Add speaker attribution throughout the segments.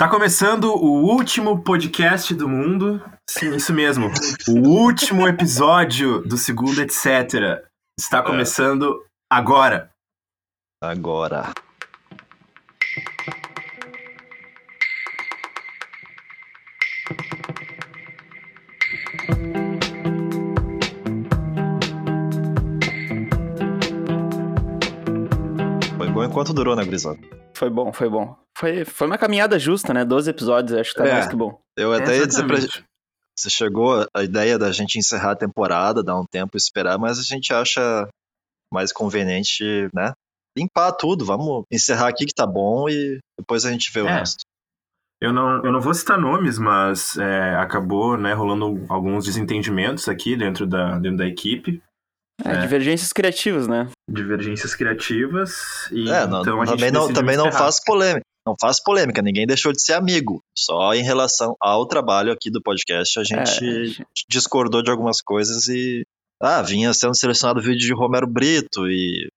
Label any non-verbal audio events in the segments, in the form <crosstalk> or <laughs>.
Speaker 1: Tá começando o último podcast do mundo. Sim, isso mesmo. O último episódio do segundo, etc. Está começando agora.
Speaker 2: Agora. Foi bom enquanto durou, né, Grisado?
Speaker 3: Foi bom, foi bom. Foi, foi uma caminhada justa, né? 12 episódios, acho que tá
Speaker 2: É.
Speaker 3: mais que bom.
Speaker 2: Eu até ia dizer pra. Você chegou a ideia da gente encerrar a temporada, dar um tempo e esperar, mas a gente acha mais conveniente, né? Limpar tudo, vamos encerrar aqui que tá bom e depois a gente vê o
Speaker 1: É.
Speaker 2: resto.
Speaker 1: Eu não, eu não vou citar nomes, mas é, acabou né, rolando alguns desentendimentos aqui dentro da, dentro da equipe.
Speaker 3: É,
Speaker 1: É.
Speaker 3: divergências criativas, né?
Speaker 1: Divergências criativas. E,
Speaker 2: É, não-
Speaker 1: então a gente
Speaker 2: também, não, também não faz polêmica. Não faz polêmica, ninguém deixou de ser amigo. Só em relação ao trabalho aqui do podcast, a gente
Speaker 3: É,
Speaker 2: discordou de algumas coisas e. Ah, vinha sendo selecionado vídeo de Romero Brito e.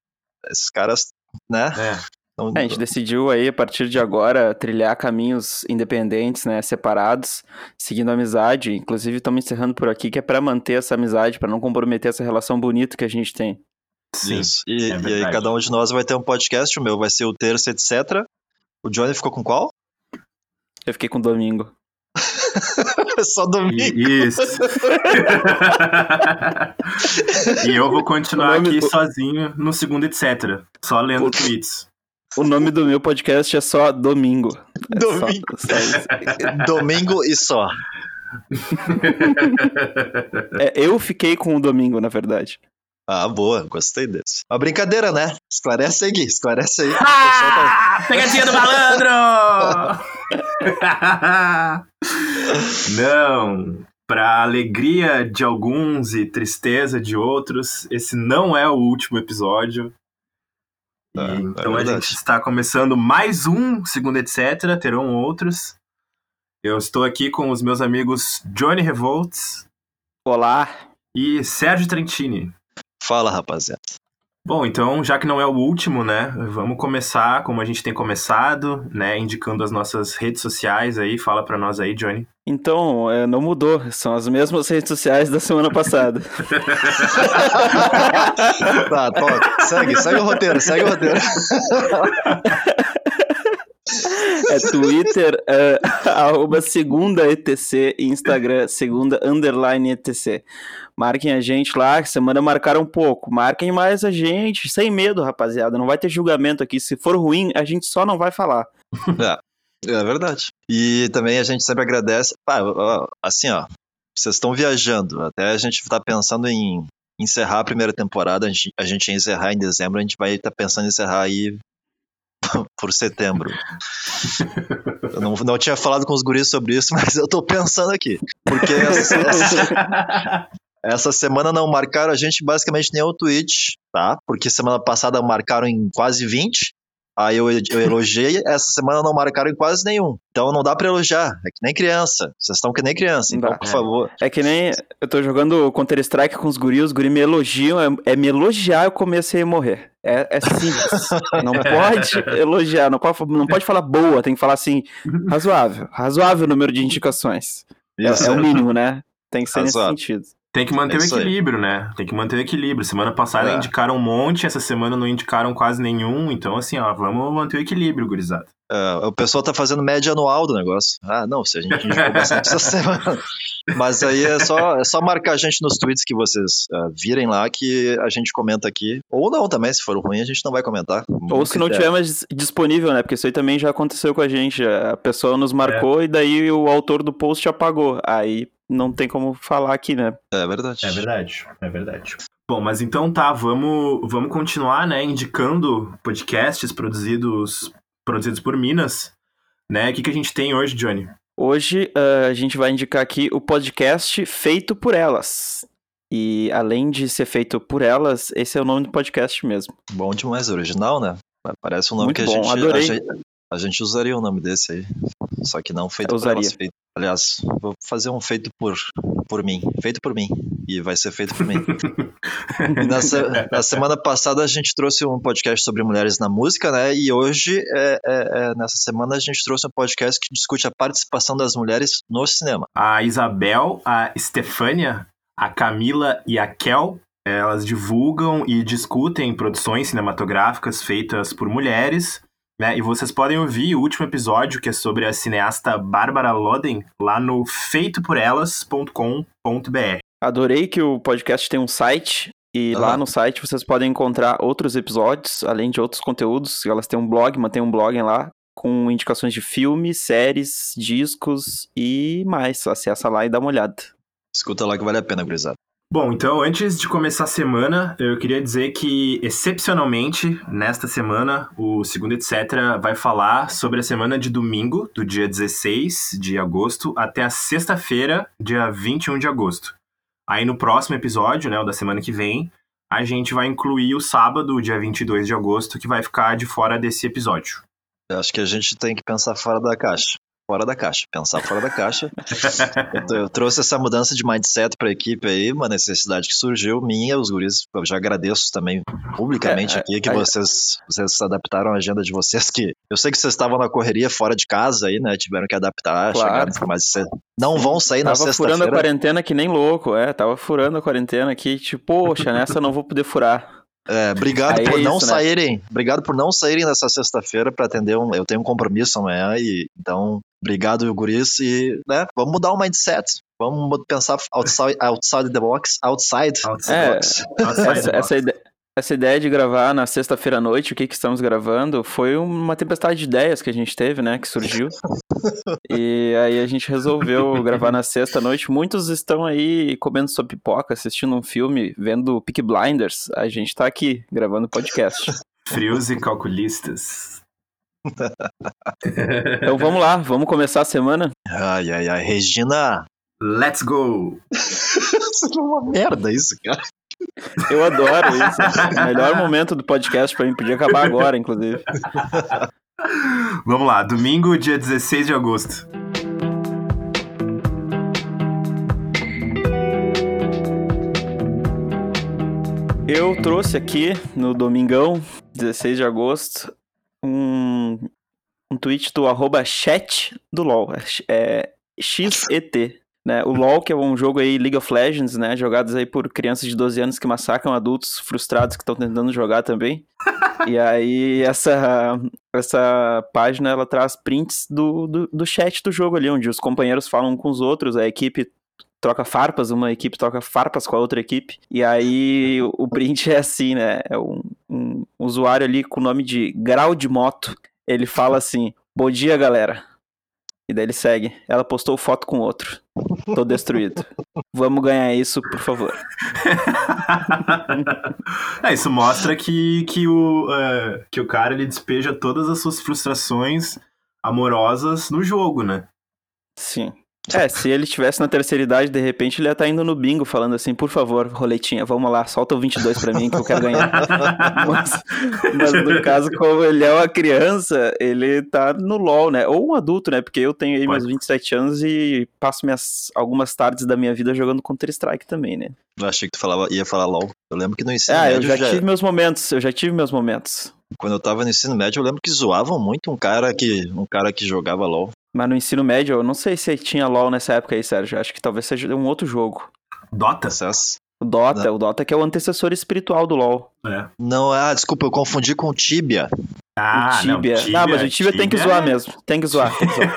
Speaker 2: Esses caras, né?
Speaker 1: É.
Speaker 2: não-
Speaker 3: É, a gente decidiu aí, a partir de agora, trilhar caminhos independentes, né? Separados, seguindo a amizade. Inclusive, estamos encerrando por aqui, que é pra manter essa amizade, pra não comprometer essa relação bonita que a gente tem.
Speaker 1: Sim.
Speaker 2: Isso. E,
Speaker 1: é
Speaker 2: e aí cada um de nós vai ter um podcast, o meu vai ser o terço, etc. O Johnny ficou com qual?
Speaker 3: Eu fiquei com o domingo. <laughs>
Speaker 2: Só domingo.
Speaker 1: E- Isso. <laughs> e eu vou continuar aqui
Speaker 3: o-
Speaker 1: sozinho no segundo, etc. Só lendo tweets.
Speaker 3: O nome do meu podcast é só Domingo. É só-
Speaker 2: Domingo.
Speaker 3: só isso. <laughs>
Speaker 2: Domingo e só.
Speaker 3: É, eu fiquei com o domingo, na verdade.
Speaker 2: Ah, boa, gostei desse. Uma brincadeira, né? Esclarece aí, Gui, esclarece aí. Pessoal tá-
Speaker 1: Ah, pegadinha do <laughs> malandro! <laughs> não, para alegria de alguns e tristeza de outros, esse não é o último episódio. E
Speaker 2: É, é
Speaker 1: então a
Speaker 2: verdade.
Speaker 1: gente está começando mais um, segundo etc. Terão outros. Eu estou aqui com os meus amigos Johnny Revolts
Speaker 3: Olá.
Speaker 1: e Sérgio Trentini.
Speaker 2: Fala, rapaziada.
Speaker 1: Bom, então, já que não é o último, né, vamos começar como a gente tem começado, né, indicando as nossas redes sociais aí. Fala pra nós aí, Johnny.
Speaker 3: Então, é, não mudou. São as mesmas redes sociais da semana passada. <laughs>
Speaker 2: Tá, toca. Segue, segue o roteiro, segue o roteiro. <laughs>
Speaker 3: É Twitter, é, <laughs> arroba segunda ETC, e Instagram, segunda underline ETC. Marquem a gente lá, semana marcaram um pouco. Marquem mais a gente, sem medo, rapaziada. Não vai ter julgamento aqui. Se for ruim, a gente só não vai falar. <laughs>
Speaker 2: É verdade. E também a gente sempre agradece. Ó, assim, ó, vocês estão viajando. Até a gente tá pensando em encerrar a primeira temporada. A gente, a gente ia encerrar em dezembro, a gente vai estar pensando em encerrar aí <laughs> por setembro. Eu não, não tinha falado com os guris sobre isso, <laughs> mas eu tô pensando aqui. Porque essa, essa- essa semana não marcaram a gente basicamente nenhum tweet, tá? Porque semana passada marcaram em quase 20. Aí eu, eu elogiei, essa semana não marcaram em quase nenhum. Então não dá pra elogiar. É que nem criança. Vocês estão que nem criança. Então,
Speaker 3: Dá.
Speaker 2: por
Speaker 1: É.
Speaker 2: favor.
Speaker 3: É que nem eu tô jogando Counter-Strike com os guris, os guris me elogiam, é, é me elogiar eu comecei a morrer. É, é simples. não <laughs> pode elogiar, não pode, não pode falar boa, tem que falar assim, razoável. Razoável número de indicações. É, é o mínimo, né? Tem que ser
Speaker 2: Razoável.
Speaker 3: nesse sentido.
Speaker 1: Tem que manter
Speaker 2: É
Speaker 1: o
Speaker 2: isso aí.
Speaker 1: equilíbrio, né? Tem que manter o equilíbrio. Semana passada
Speaker 2: É.
Speaker 1: indicaram um monte, essa semana não indicaram quase nenhum. Então, assim, ó, vamos manter o equilíbrio, gurizada.
Speaker 2: É, o pessoal tá fazendo média anual do negócio. Ah, não, se a gente indicou bastante essa semana. Mas aí é só, é só marcar a gente nos tweets que vocês ah, virem lá que a gente comenta aqui. Ou não também, se for ruim, a gente não vai comentar.
Speaker 3: Ou se não tiver mais disponível, né? Porque isso aí também já aconteceu com a gente. A pessoa nos marcou e daí o autor do post apagou. Aí não tem como falar aqui, né?
Speaker 2: É verdade.
Speaker 1: É verdade, é verdade. Bom, mas então tá, vamos, vamos continuar, né, indicando podcasts produzidos, produzidos por Minas, né? O que, que a gente tem hoje, Johnny?
Speaker 3: Hoje eh, a gente vai indicar aqui o podcast Feito por Elas. E além de ser feito por elas, esse é o nome do podcast mesmo.
Speaker 2: Bom demais, original, né? Parece um nome
Speaker 3: Muito
Speaker 2: que a
Speaker 3: bom,
Speaker 2: gente,
Speaker 3: adorei.
Speaker 2: a gente. a gente usaria um nome desse aí. Só que não feito por elas.
Speaker 3: usaria.
Speaker 2: Feito, aliás, vou fazer um feito por, por mim. Feito por mim. E vai ser feito por mim. <laughs> E na, na semana passada a gente trouxe um podcast sobre mulheres na música, né? E hoje, é, é, é, nessa semana, a gente trouxe um podcast que discute a participação das mulheres no cinema.
Speaker 1: A Isabel, a Estefânia, a Camila e a Kel, elas divulgam e discutem produções cinematográficas feitas por mulheres. Né? E vocês podem ouvir o último episódio, que é sobre a cineasta Bárbara Loden, lá no feitoporelas.com.br.
Speaker 3: Adorei que o podcast tem um site. E lá no site vocês podem encontrar outros episódios, além de outros conteúdos. Elas têm um blog, mantém um blog lá com indicações de filmes, séries, discos e mais. Acessa lá e dá uma olhada.
Speaker 2: Escuta lá que vale a pena, gurizada.
Speaker 1: Bom, então antes de começar a semana, eu queria dizer que, excepcionalmente, nesta semana, o Segundo Etc. vai falar sobre a semana de domingo, do dia 16 de agosto, até a sexta-feira, dia 21 de agosto. Aí no próximo episódio, né, o da semana que vem, a gente vai incluir o sábado, dia 22 de agosto, que vai ficar de fora desse episódio.
Speaker 2: Eu acho que a gente tem que pensar fora da caixa. Fora da caixa. Pensar fora da caixa. Eu, eu trouxe essa mudança de mindset pra equipe aí, uma necessidade que surgiu minha, os guris. Eu já agradeço também publicamente
Speaker 3: É,
Speaker 2: aqui que
Speaker 3: é,
Speaker 2: vocês, vocês se adaptaram à agenda de vocês, que eu sei que vocês estavam na correria fora de casa aí, né? Tiveram que adaptar,
Speaker 3: Claro.
Speaker 2: chegaram mais cedo. Não vão sair na
Speaker 3: Tava furando a
Speaker 2: sexta-feira.
Speaker 3: quarentena que nem louco, é. Tava furando a quarentena aqui, tipo, poxa, nessa eu não vou poder furar.
Speaker 2: É, obrigado
Speaker 3: Aí é
Speaker 2: por não
Speaker 3: isso, né?
Speaker 2: saírem. Obrigado por não saírem nessa sexta-feira pra atender um. Eu tenho um compromisso amanhã e então obrigado guris e né, vamos mudar o mindset. Vamos pensar outside, outside the box, outside the
Speaker 3: É,
Speaker 2: box.
Speaker 3: Essa, essa, ide- essa ideia de gravar na sexta-feira à noite, o que, que estamos gravando, foi uma tempestade de ideias que a gente teve, né? Que surgiu. e aí a gente resolveu gravar na sexta à noite. Muitos estão aí comendo sua pipoca, assistindo um filme, vendo Peak Blinders. A gente tá aqui gravando podcast.
Speaker 1: Frios e calculistas. <laughs>
Speaker 3: Então vamos lá, vamos começar a semana.
Speaker 2: Ai, ai, ai, Regina.
Speaker 1: Let's go! <laughs>
Speaker 2: Isso é uma merda isso, cara.
Speaker 3: Eu adoro isso. O melhor momento do podcast pra mim, podia acabar agora, inclusive.
Speaker 1: Vamos lá, domingo, dia 16 de agosto.
Speaker 3: Eu trouxe aqui no domingão, 16 de agosto, um, um tweet do arroba chat do LoL, é XET. Né? O LoL, que é um jogo aí, League of Legends, né? Jogados aí por crianças de 12 anos que massacram adultos frustrados que estão tentando jogar também. <laughs> e aí, essa, essa página, ela traz prints do, do, do chat do jogo ali, onde os companheiros falam com os outros, a equipe troca farpas, uma equipe troca farpas com a outra equipe. E aí o- print é assim, né? É um, um usuário ali com o nome de Grau de Moto. Ele fala assim: Bom dia, galera. E daí ele segue. Ela postou foto com outro. Tô destruído. Vamos ganhar isso, por favor. <laughs>
Speaker 1: é, isso mostra que, que, o, é, que o cara ele despeja todas as suas frustrações amorosas no jogo, né?
Speaker 3: Sim. É, se ele estivesse na terceira idade, de repente ele ia estar indo no bingo falando assim, por favor, roletinha, vamos lá, solta o 22 pra mim que eu quero ganhar. <laughs> mas, mas no caso, como ele é uma criança, ele tá no LoL, né? Ou um adulto, né? Porque eu tenho aí meus 27 anos e passo minhas, algumas tardes da minha vida jogando Counter-Strike também, né?
Speaker 2: Eu achei que tu falava, ia falar LOL. Eu lembro que no ensino
Speaker 3: Ah, eu
Speaker 2: médio,
Speaker 3: já
Speaker 2: já-
Speaker 3: tive meus momentos, eu já tive meus momentos.
Speaker 2: quando eu tava no ensino médio, eu lembro que zoavam muito um cara que, um cara que jogava LOL.
Speaker 3: Mas no ensino médio, eu não sei se tinha LoL nessa época aí, Sérgio. Acho que talvez seja um outro jogo.
Speaker 1: Dota?
Speaker 3: O Dota, o Dota que é o antecessor espiritual do LoL.
Speaker 1: É.
Speaker 2: Não, ah, desculpa, eu confundi com o Tibia.
Speaker 1: Ah,
Speaker 3: o Tibia.
Speaker 1: Não,
Speaker 3: Não, mas o Tibia, tem que zoar mesmo. Tem que zoar, tem que zoar.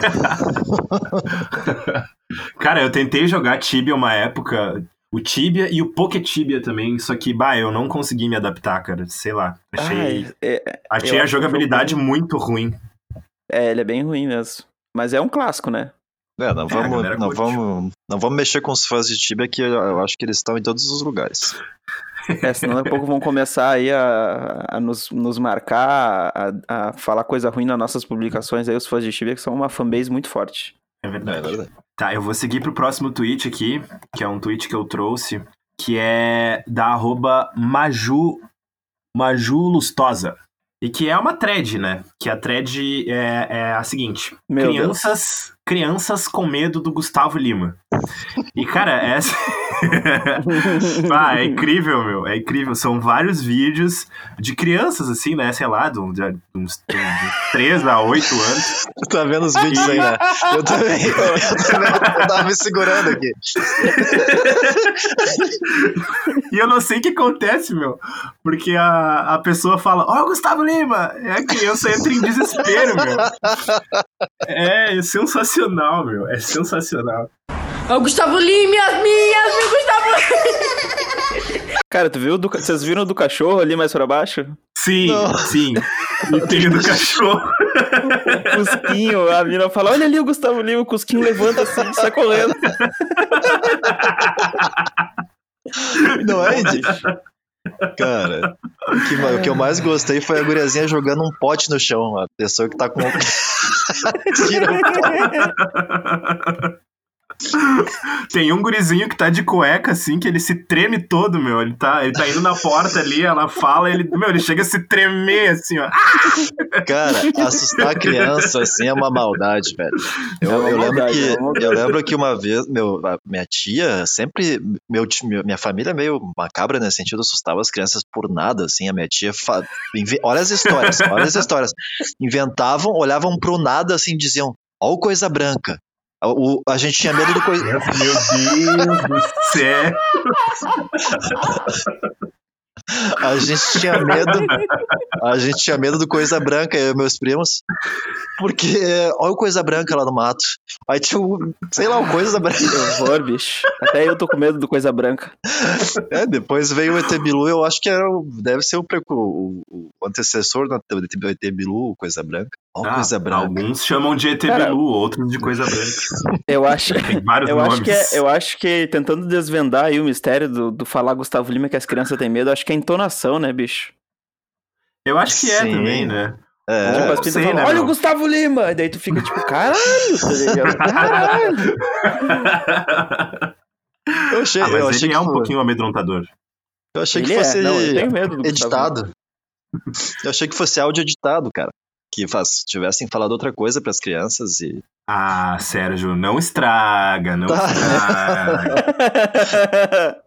Speaker 3: <laughs>
Speaker 1: Cara, eu tentei jogar Tibia uma época. O Tibia e o Poketibia também, só que, bah, eu não consegui me adaptar, cara. Sei lá. Achei,
Speaker 3: Ai, é,
Speaker 1: achei a jogabilidade
Speaker 3: jogo
Speaker 1: muito ruim.
Speaker 3: é, ele é bem ruim mesmo. Mas é um clássico, né?
Speaker 2: É, não
Speaker 1: a
Speaker 2: vamos,
Speaker 1: galera
Speaker 2: não, vamos, não vamos mexer com os fãs de Tibia, que eu, acho que eles estão em todos os lugares.
Speaker 3: É, senão daqui a pouco vão começar aí a, a nos, nos marcar, a, a falar coisa ruim nas nossas publicações aí, os fãs de Tibia, que são uma fanbase muito forte.
Speaker 1: É
Speaker 2: É
Speaker 1: verdade.
Speaker 2: verdade.
Speaker 1: Tá, eu vou seguir pro próximo tweet aqui, que é um tweet que eu trouxe, que é da arroba Maju, Maju Lustosa. E que é uma thread, né? Que a thread é, é a seguinte:
Speaker 3: Meu
Speaker 1: crianças, crianças com medo do Gustavo Lima. E, cara, essa. <laughs> <laughs> ah, é incrível, meu. É incrível. São vários vídeos de crianças, assim, né? Sei lá, de, uns, de uns 3 a 8 anos. <laughs>
Speaker 2: Tu tá vendo os vídeos aí, né? Eu também. Eu também eu tava me segurando aqui. <laughs>
Speaker 1: E eu não sei o que acontece, meu. Porque a, a pessoa fala, ó, Gustavo Lima! E a criança entra em desespero, meu. É, é sensacional, meu. É sensacional.
Speaker 4: Ó, Gustavo Lima, minhas minhas, meu Gustavo <laughs>
Speaker 3: Cara, tu viu? Do, vocês viram do cachorro ali mais pra baixo?
Speaker 1: Sim,
Speaker 2: Não.
Speaker 1: sim. E tem o do cachorro.
Speaker 3: O Cusquinho, a mina fala: Olha ali o Gustavo Lima, o Cusquinho levanta assim, sai correndo. <laughs>
Speaker 2: Não é, Edi? Cara, o que, o que eu mais gostei foi a guriazinha jogando um pote no chão. A pessoa que tá com. <laughs> Tira o pote.
Speaker 1: Tem um gurizinho que tá de cueca, assim, que ele se treme todo, meu. Ele tá, ele tá indo na porta ali, ela fala, ele, meu, ele chega a se tremer, assim, ó.
Speaker 2: Cara, assustar a criança assim é uma maldade, velho. Eu,
Speaker 3: É
Speaker 2: eu lembro
Speaker 3: maldade,
Speaker 2: que,
Speaker 3: é
Speaker 2: eu lembro que uma vez, meu, minha tia sempre. Meu, minha família é meio macabra nesse sentido, assustava as crianças por nada, assim. A minha tia. fa- Olha as histórias, olha as histórias. Inventavam, olhavam pro nada assim diziam: Ó, coisa branca. O, a gente tinha medo do coisa.
Speaker 1: Meu Deus do céu. <laughs>
Speaker 2: A gente tinha medo. A gente tinha medo do coisa branca, eu e meus primos. Porque, olha o coisa branca lá no mato. Aí tinha, o- sei lá, o coisa branca.
Speaker 3: Que horror, bicho. Até eu tô com medo do coisa branca.
Speaker 2: É, depois veio o ET Bilu, eu acho que era, o- deve ser o, o, o antecessor do ET Bilu, o coisa branca. Olha
Speaker 1: Ah,
Speaker 2: coisa branca.
Speaker 1: Alguns chamam de ET
Speaker 3: Cara,
Speaker 1: Bilu, outros de coisa branca.
Speaker 3: Eu acho. <laughs>
Speaker 1: Tem vários
Speaker 3: Eu
Speaker 1: nomes.
Speaker 3: acho, que é, eu acho que tentando desvendar aí o mistério do, do falar Gustavo Lima que as crianças têm medo, acho que é a entonação, né, bicho?
Speaker 1: Eu acho que é
Speaker 2: Sim.
Speaker 1: também, né?
Speaker 2: É,
Speaker 3: tipo, as falam,
Speaker 1: né,
Speaker 3: olha
Speaker 1: meu?
Speaker 3: o Gustavo Lima! E daí tu fica tipo, caralho, tá? <laughs> Caralho!
Speaker 2: eu achei,
Speaker 1: Ah, mas
Speaker 2: eu achei
Speaker 1: ele
Speaker 2: que
Speaker 1: é um
Speaker 2: foi-
Speaker 1: pouquinho amedrontador.
Speaker 2: eu achei
Speaker 3: Ele
Speaker 2: que
Speaker 3: é,
Speaker 2: fosse
Speaker 3: não, eu tenho medo do Gustavo Lima.
Speaker 2: editado. Eu achei que fosse áudio editado, cara. Que faz, tivessem falado outra coisa pras crianças e.
Speaker 1: Ah, Sérgio, não estraga, não
Speaker 2: Tá.
Speaker 1: estraga. <laughs>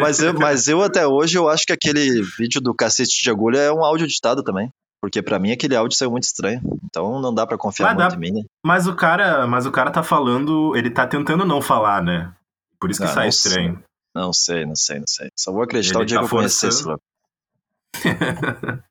Speaker 2: Mas eu, mas eu até hoje eu acho que aquele vídeo do cacete de agulha é um áudio editado também. Porque pra mim aquele áudio saiu muito estranho. Então não dá pra confiar
Speaker 1: Mas dá-
Speaker 2: muito em mim, né?
Speaker 1: Mas o cara, mas o cara tá falando, ele tá tentando não falar, né? Por isso que
Speaker 2: Ah,
Speaker 1: sai
Speaker 2: não
Speaker 1: estranho.
Speaker 2: Não sei, não sei, não sei. Só vou acreditar
Speaker 1: Ele
Speaker 2: o dia
Speaker 1: tá
Speaker 2: que eu conhecer esse louco. <laughs>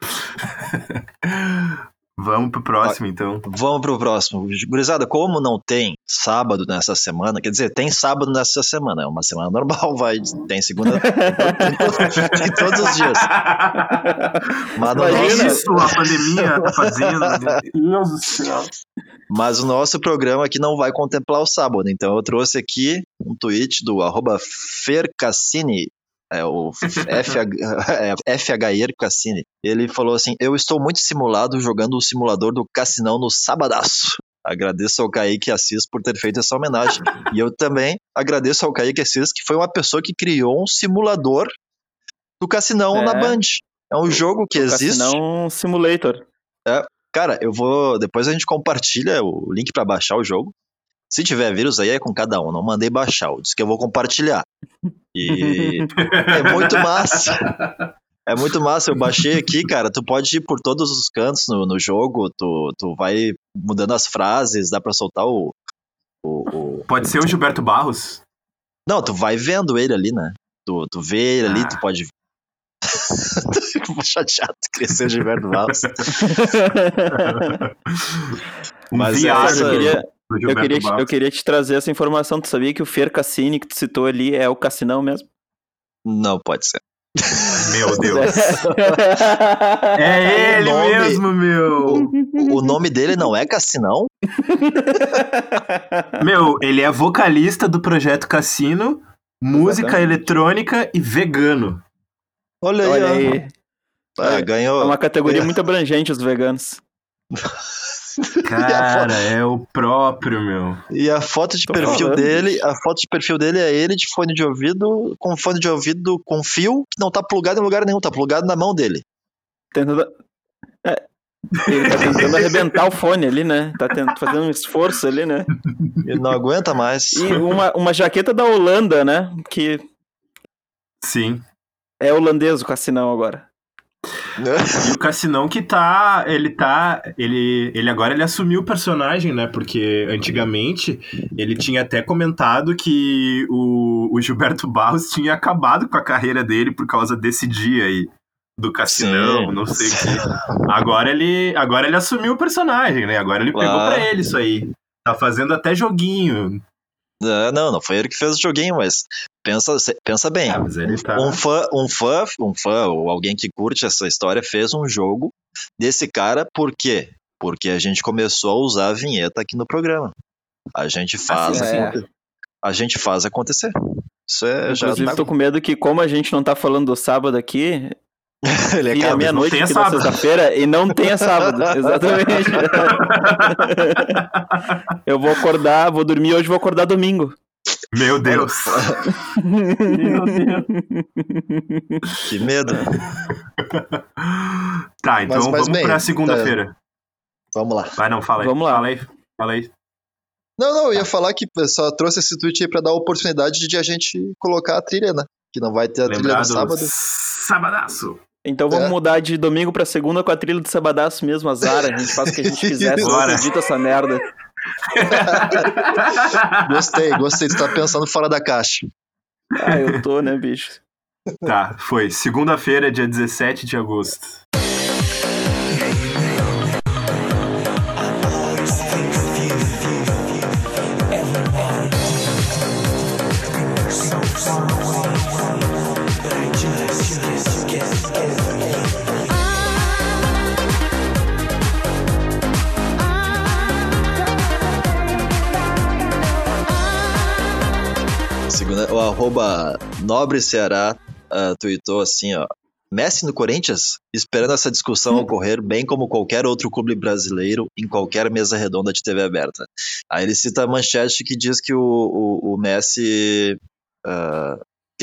Speaker 1: Vamos pro próximo, então.
Speaker 2: Vamos pro próximo. Gurizada, como não tem sábado nessa semana, quer dizer, tem sábado nessa semana, é uma semana <laughs> normal, vai, tem segunda, tem, to- tem todos os dias. Mas, no
Speaker 1: É
Speaker 3: Imagina.
Speaker 2: nosso,
Speaker 1: isso a pandemia tá fazendo. <laughs> Meu Deus do céu.
Speaker 2: mas o nosso programa aqui não vai contemplar o sábado, então eu trouxe aqui um tweet do arroba Fercassini, é o FH, <laughs> é, Cassini. Ele falou assim: Eu estou muito simulado jogando o simulador do Cassinão no sabadaço. Agradeço ao Kaique Assis por ter feito essa homenagem. e eu também agradeço ao Kaique Assis, que foi uma pessoa que criou um simulador do Cassinão
Speaker 3: É.
Speaker 2: na Band. É um jogo que existe.
Speaker 3: Não Simulator.
Speaker 2: Cara, eu vou. Depois a gente compartilha o link pra baixar o jogo. Se tiver vírus aí é com cada um. Não mandei baixar. Eu disse que eu vou compartilhar. E é muito massa. É muito massa. Eu baixei aqui, cara. Tu pode ir por todos os cantos no, no jogo. Tu, tu vai mudando as frases. Dá pra soltar o. o, o-
Speaker 1: Pode ser o Gilberto Barros?
Speaker 2: Não, tu vai vendo ele ali, né? Tu, tu vê ele ali,
Speaker 1: Ah.
Speaker 2: tu pode. <laughs> Chateado crescer o Gilberto Barros. <laughs>
Speaker 1: Um
Speaker 2: Mas
Speaker 1: viado
Speaker 2: essa-
Speaker 3: eu queria, eu, queria, te- eu queria te trazer essa informação. Tu sabia que o Fer Cassini que tu citou ali é o Cassinão mesmo?
Speaker 2: Não pode ser.
Speaker 1: Meu <laughs> Deus. É ele
Speaker 2: O nome-
Speaker 1: mesmo, meu.
Speaker 2: O nome dele não é Cassinão? <laughs>
Speaker 1: Meu, ele é vocalista do projeto Cassino, música
Speaker 3: Exatamente.
Speaker 1: eletrônica e vegano.
Speaker 2: Olha aí,
Speaker 3: Olha
Speaker 2: ó.
Speaker 3: aí.
Speaker 2: Ah,
Speaker 3: É
Speaker 2: ganhou.
Speaker 3: uma categoria muito abrangente, os veganos. <laughs>
Speaker 1: Cara, <laughs> é o próprio, meu.
Speaker 2: E a foto de
Speaker 3: Tô
Speaker 2: perfil
Speaker 3: falando,
Speaker 2: dele, a foto de perfil dele é ele de fone de ouvido, com fone de ouvido com fio que não tá plugado em lugar nenhum, tá plugado na mão dele.
Speaker 3: Tentando, Ele tá tentando arrebentar o fone ali, né? Tá tent- fazendo um esforço ali, né?
Speaker 2: Ele não aguenta mais.
Speaker 3: E uma, uma jaqueta da Holanda, né? Que
Speaker 1: Sim.
Speaker 3: é holandês o Cassinão agora.
Speaker 1: E o Cassinão que tá. Ele tá. Ele, ele agora ele assumiu o personagem, né? Porque antigamente ele tinha até comentado que o, o Gilberto Barros tinha acabado com a carreira dele por causa desse dia aí. Do Cassinão,
Speaker 2: Sim.
Speaker 1: não sei o que. Agora ele, agora ele assumiu o personagem, né? Agora ele pegou
Speaker 2: Claro.
Speaker 1: pra ele isso aí. Tá fazendo até joguinho.
Speaker 2: É, não, não foi ele que fez o joguinho, mas pensa, pensa bem.
Speaker 1: Ah, mas ele tá.
Speaker 2: Um fã, um fã, um fã ou alguém que curte essa história fez um jogo desse cara, por quê? Porque a gente começou a usar a vinheta aqui no programa. A gente faz,
Speaker 3: sim, é.
Speaker 2: a gente faz acontecer. Isso é já
Speaker 3: Inclusive,
Speaker 2: tá,
Speaker 3: tô com medo que, como a gente não tá falando do sábado aqui, <laughs>
Speaker 2: ele
Speaker 3: a meia-noite aqui na
Speaker 1: sábado.
Speaker 3: sexta-feira e não tenha <laughs> sábado. Exatamente. <laughs> Eu vou acordar, vou dormir hoje, vou acordar domingo.
Speaker 1: Meu Deus.
Speaker 2: Que medo. <laughs>
Speaker 1: Tá, então
Speaker 5: Mas- mas
Speaker 1: vamos
Speaker 5: bem,
Speaker 1: pra segunda-feira.
Speaker 5: Vamos lá.
Speaker 1: Vai, não, fala aí.
Speaker 3: Vamos lá.
Speaker 1: Fala aí. Fala aí.
Speaker 5: Não, não, eu ia falar que só trouxe esse tweet aí pra dar a oportunidade de a gente colocar a trilha, né? Que não vai ter a trilha
Speaker 1: Lembrar
Speaker 5: no
Speaker 1: do
Speaker 5: sábado.
Speaker 1: Sabadaço.
Speaker 3: Então vamos
Speaker 5: É.
Speaker 3: mudar de domingo pra segunda com a trilha do Sabadaço mesmo, azar. A gente faz o que a gente <laughs> quiser,
Speaker 1: Bora.
Speaker 3: edita essa merda. <laughs>
Speaker 5: Gostei, gostei. Tu tá pensando fora da caixa.
Speaker 3: Ah, eu tô, né, bicho?
Speaker 1: tá, foi. Segunda-feira, dia 17 de agosto.
Speaker 2: O arroba Nobre Ceará ah, tweetou assim, ó. Messi no Corinthians? Esperando essa discussão ocorrer, bem como qualquer outro clube brasileiro, em qualquer mesa redonda de TV aberta. Aí ele cita a manchete que diz que o, o, o Messi. ah,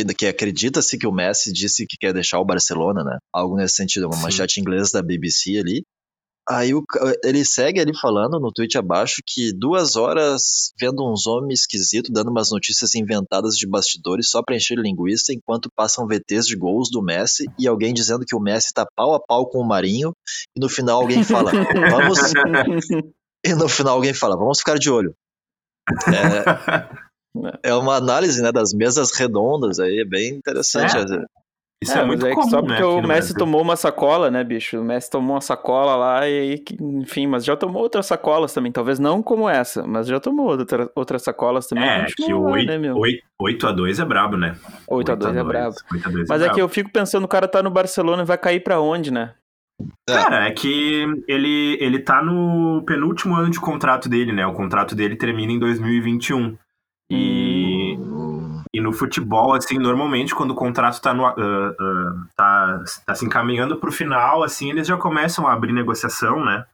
Speaker 2: que, que acredita-se que o Messi disse que quer deixar o Barcelona, né? Algo nesse sentido, uma
Speaker 1: Sim.
Speaker 2: manchete inglesa da BBC ali. Aí o ele segue ali falando no tweet abaixo que duas horas vendo uns homens esquisitos dando umas notícias inventadas de bastidores só pra encher linguiça enquanto passam VTs de gols do Messi e alguém dizendo que o Messi tá pau a pau com o Marinho e no final alguém fala, vamos... <laughs> E no final alguém fala, vamos ficar de olho. É, <laughs> é uma análise né, das mesas redondas aí, é bem interessante.
Speaker 1: Isso é, muito
Speaker 3: mas
Speaker 1: comum,
Speaker 3: só
Speaker 1: né,
Speaker 3: porque
Speaker 1: aqui
Speaker 3: o Messi tomou uma sacola, né, bicho? O Messi tomou uma sacola lá e enfim, mas já tomou outras sacolas também. Talvez não como essa, mas já tomou outra, outras sacolas também.
Speaker 1: É, que o
Speaker 3: lá,
Speaker 1: 8,
Speaker 3: né, meu?
Speaker 1: 8x2 é brabo, né?
Speaker 3: 8x2 é brabo.
Speaker 1: 8x2
Speaker 3: Mas
Speaker 1: é,
Speaker 3: é que eu fico pensando, o cara tá no Barcelona e vai cair pra onde, né?
Speaker 1: Cara, é que ele, ele tá no penúltimo ano de contrato dele, né? O contrato dele termina em 2021. E, e no futebol, assim, normalmente quando o contrato tá, no, ah, ah, tá, tá se encaminhando pro final, assim, eles já começam a abrir negociação, né?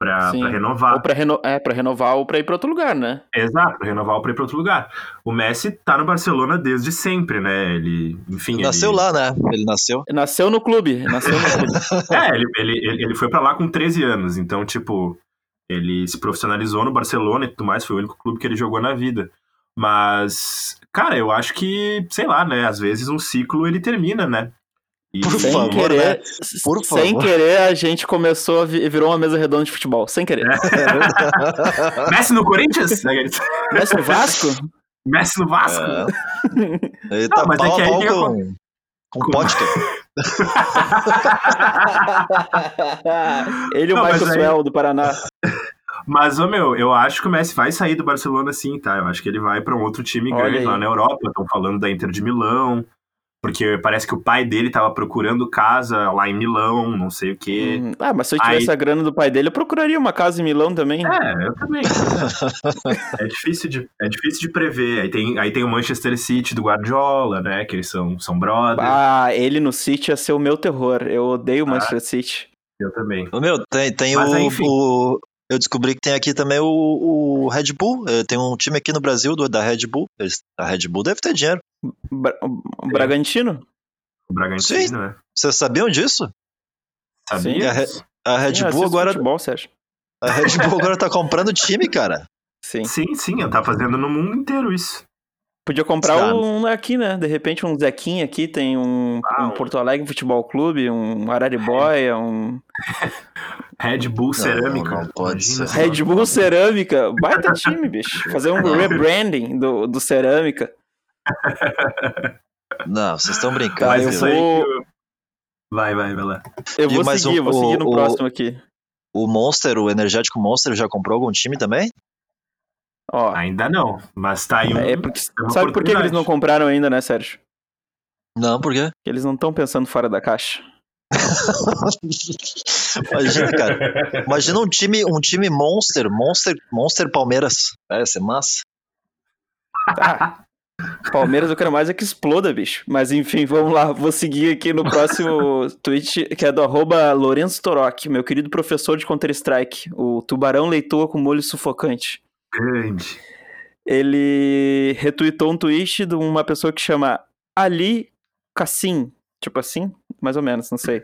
Speaker 1: Pra renovar.
Speaker 3: Ou pra, reno... é, pra renovar ou pra ir pra outro lugar, né?
Speaker 1: Exato, pra renovar ou pra ir pra outro lugar. O Messi tá no Barcelona desde sempre, né? Ele, enfim.
Speaker 2: Nasceu
Speaker 1: ele...
Speaker 2: lá, né? Ele nasceu.
Speaker 3: Nasceu no clube, nasceu no clube. <laughs>
Speaker 1: É, ele, ele, ele ele foi pra lá com 13 anos, então, tipo, ele se profissionalizou no Barcelona e tudo mais, foi o único clube que ele jogou na vida. Mas, cara, eu acho que, sei lá, né, às vezes um ciclo ele termina, né? E,
Speaker 2: Por
Speaker 3: sem
Speaker 2: favor,
Speaker 3: querer,
Speaker 2: né? Por
Speaker 3: sem
Speaker 2: favor.
Speaker 3: querer, a gente começou a vi- virou uma mesa redonda de futebol. Sem querer.
Speaker 1: É. <laughs> Messi no Corinthians? <laughs>
Speaker 3: Messi no Vasco?
Speaker 1: Messi no Vasco?
Speaker 2: É. <laughs> Ele tá
Speaker 1: mas é
Speaker 2: pau
Speaker 1: que
Speaker 2: a
Speaker 1: aí
Speaker 2: pau com, com
Speaker 1: com-
Speaker 2: Potka.
Speaker 3: Ele e o
Speaker 1: Não,
Speaker 3: Michael
Speaker 1: aí-
Speaker 3: Suel do Paraná.
Speaker 1: Mas, ô meu, eu acho que o Messi vai sair do Barcelona sim, tá? Eu acho que ele vai pra um outro time
Speaker 3: Olha
Speaker 1: grande
Speaker 3: aí.
Speaker 1: lá na Europa. Estão falando da Inter de Milão. Porque parece que o pai dele tava procurando casa lá em Milão, não sei o quê.
Speaker 3: Hum, Ah, mas se eu tivesse
Speaker 1: Aí-
Speaker 3: a grana do pai dele, eu procuraria uma casa em Milão também.
Speaker 1: É, eu também. é, difícil de, é difícil de prever. Aí tem, aí tem o Manchester City do Guardiola, né? Que eles são, são brothers.
Speaker 3: Ah, ele no City ia ser o meu terror. Eu odeio o
Speaker 1: Ah.
Speaker 3: Manchester City.
Speaker 1: Eu também.
Speaker 2: Ô, Meu, tem, tem
Speaker 1: Mas,
Speaker 2: o,
Speaker 1: enfim.
Speaker 2: o- Eu descobri que tem aqui também o, o Red Bull. eh, Tem um time aqui no Brasil do, da Red Bull. Eles- A Red Bull deve ter dinheiro.
Speaker 3: Bra- o Bragantino?
Speaker 1: O Bragantino, né?
Speaker 2: Vocês sabiam disso?
Speaker 1: Sabia?
Speaker 2: A, Re- A Red
Speaker 3: Sim,
Speaker 2: Bull agora.
Speaker 3: Futebol, Sérgio.
Speaker 2: A Red Bull agora tá comprando time, cara.
Speaker 3: Sim.
Speaker 1: Sim, sim, tá fazendo no mundo inteiro isso.
Speaker 3: Podia comprar um aqui, né? De repente um Zequinha aqui, tem um,
Speaker 1: Ah,
Speaker 3: um
Speaker 1: um-
Speaker 3: Porto Alegre Futebol Clube, um Araribóia, um <laughs>
Speaker 1: Red Bull Cerâmica.
Speaker 2: não pode
Speaker 1: Imagina
Speaker 2: ser.
Speaker 3: Red Bull Cerâmica. Baita time, bicho. <laughs> Fazer um
Speaker 2: Não.
Speaker 3: rebranding do, do Cerâmica. <laughs>
Speaker 2: Não, vocês estão brincando.
Speaker 3: Tá,
Speaker 1: Mas
Speaker 3: eu
Speaker 1: isso
Speaker 2: viu?
Speaker 1: aí
Speaker 3: vou-
Speaker 1: eu- Vai, vai, vai lá.
Speaker 3: Eu vou seguir,
Speaker 2: o-
Speaker 3: vou seguir no
Speaker 2: o-
Speaker 3: próximo aqui.
Speaker 2: O Monster, o energético Monster, já comprou algum time também?
Speaker 3: Ó,
Speaker 1: Ainda não, mas tá aí um.
Speaker 3: é porque,
Speaker 1: é uma
Speaker 3: sabe por que eles não compraram ainda, né, Sérgio?
Speaker 2: Não, por quê?
Speaker 3: Porque eles não estão pensando fora da caixa. <laughs>
Speaker 2: Imagina, cara. Imagina um time, um time Monster, Monster, Monster Palmeiras. É, ser massa.
Speaker 3: Tá. Palmeiras eu quero mais é que exploda, bicho. Mas enfim, vamos lá. Vou seguir aqui no próximo <laughs> tweet, que é do arroba Lourenço Torok, meu querido professor de Counter-Strike. O tubarão leitor com molho sufocante.
Speaker 1: Grande.
Speaker 3: Ele retweetou um tweet de uma pessoa que chama Ali Cassim. Tipo assim, mais ou menos, não sei.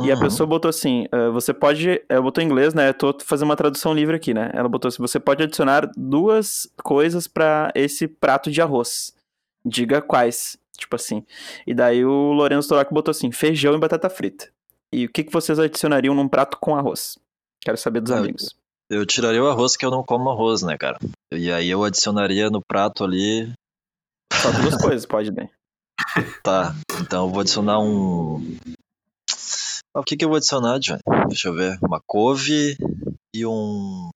Speaker 3: E a
Speaker 2: Uhum.
Speaker 3: pessoa botou assim: ah, você pode. Ela botou em inglês, né? Eu tô fazendo uma tradução livre aqui, né? Ela botou assim: você pode adicionar duas coisas pra esse prato de arroz. Diga quais. Tipo assim. E daí o Lourenço Torac botou assim: feijão e batata frita. E o que, que vocês adicionariam num prato com arroz? Quero saber dos
Speaker 2: Ah,
Speaker 3: amigos.
Speaker 2: Eu tiraria o arroz, que eu não como arroz, né, cara? E aí eu adicionaria no prato ali.
Speaker 3: Só duas coisas, pode bem. <laughs>
Speaker 2: Tá, então eu vou adicionar um. Ah, O que, que eu vou adicionar, Johnny? Deixa eu ver. Uma couve e um.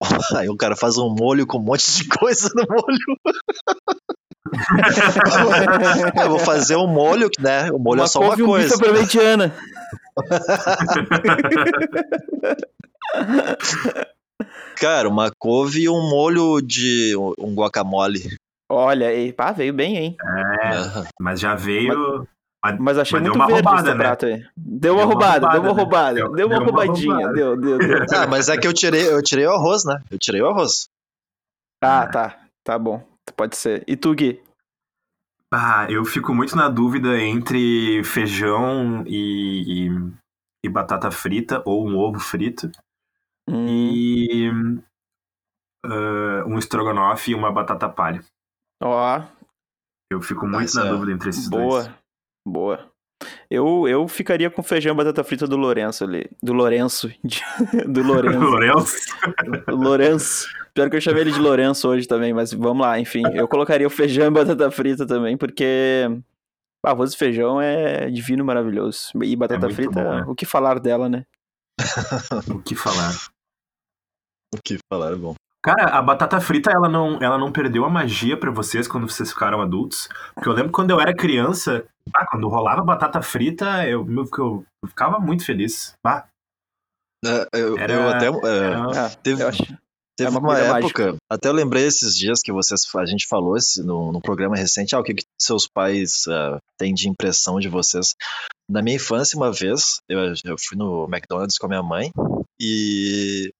Speaker 2: <laughs> Aí o cara faz um molho com um monte de <laughs> coisa no molho. <laughs> eu vou fazer um molho, né? O molho é só uma
Speaker 3: couve e um bife
Speaker 2: coisa.
Speaker 3: parmegiana. <laughs>
Speaker 2: Cara, uma couve e um molho de. um guacamole.
Speaker 3: Olha aí, pá, veio bem, hein?
Speaker 1: É, mas já veio.
Speaker 3: Mas achei
Speaker 1: Mas
Speaker 3: muito
Speaker 1: uma
Speaker 3: verde
Speaker 1: roubada,
Speaker 3: esse
Speaker 1: né?
Speaker 3: prato aí. Deu uma
Speaker 1: Deu uma
Speaker 3: roubada, deu uma
Speaker 1: roubada, né?
Speaker 3: deu, uma
Speaker 1: deu uma
Speaker 3: roubadinha,
Speaker 1: roubada.
Speaker 3: deu, deu, deu.
Speaker 2: Ah, mas é que eu tirei, eu tirei o arroz, né? Eu tirei o arroz.
Speaker 3: Ah, tá, tá bom, pode ser. E tu, Gui?
Speaker 1: Ah, eu fico muito na dúvida entre feijão e, e, e batata frita, ou um ovo frito,
Speaker 3: Hum,
Speaker 1: e ah, um estrogonofe e uma batata palha.
Speaker 3: ó,
Speaker 1: Eu fico muito
Speaker 2: Essa
Speaker 1: na dúvida entre esses dois.
Speaker 3: boa, boa. Eu, eu ficaria com feijão e batata frita do Lourenço ali. Do Lourenço. <laughs> de- do Lourenço. <laughs>
Speaker 1: Lourenço?
Speaker 3: Lourenço. Pior que eu chamei ele de Lourenço hoje também, mas vamos lá, enfim. <laughs> Eu colocaria o feijão e batata frita também, porque arroz e feijão é divino e maravilhoso. E batata
Speaker 1: muito
Speaker 3: frita,
Speaker 1: bom, né?
Speaker 3: o que falar dela, né? <laughs>
Speaker 1: O que falar?
Speaker 2: O que falaram bom.
Speaker 1: Cara, a batata frita, ela não, ela não perdeu a magia pra vocês quando vocês ficaram adultos? Porque eu lembro quando eu era criança, ah, quando rolava batata frita, eu, eu, eu ficava muito feliz. Ah,
Speaker 2: É, eu,
Speaker 1: Era-
Speaker 2: eu até. é,
Speaker 1: era-
Speaker 3: Ah,
Speaker 2: teve
Speaker 3: eu acho.
Speaker 2: Teve
Speaker 3: é uma
Speaker 2: época. Até eu lembrei esses dias que vocês, a gente falou esse, no, no programa recente. Ah, o que, que seus pais ah, têm de impressão de vocês? Na minha infância, uma vez, eu, eu fui no McDonald's com a minha mãe e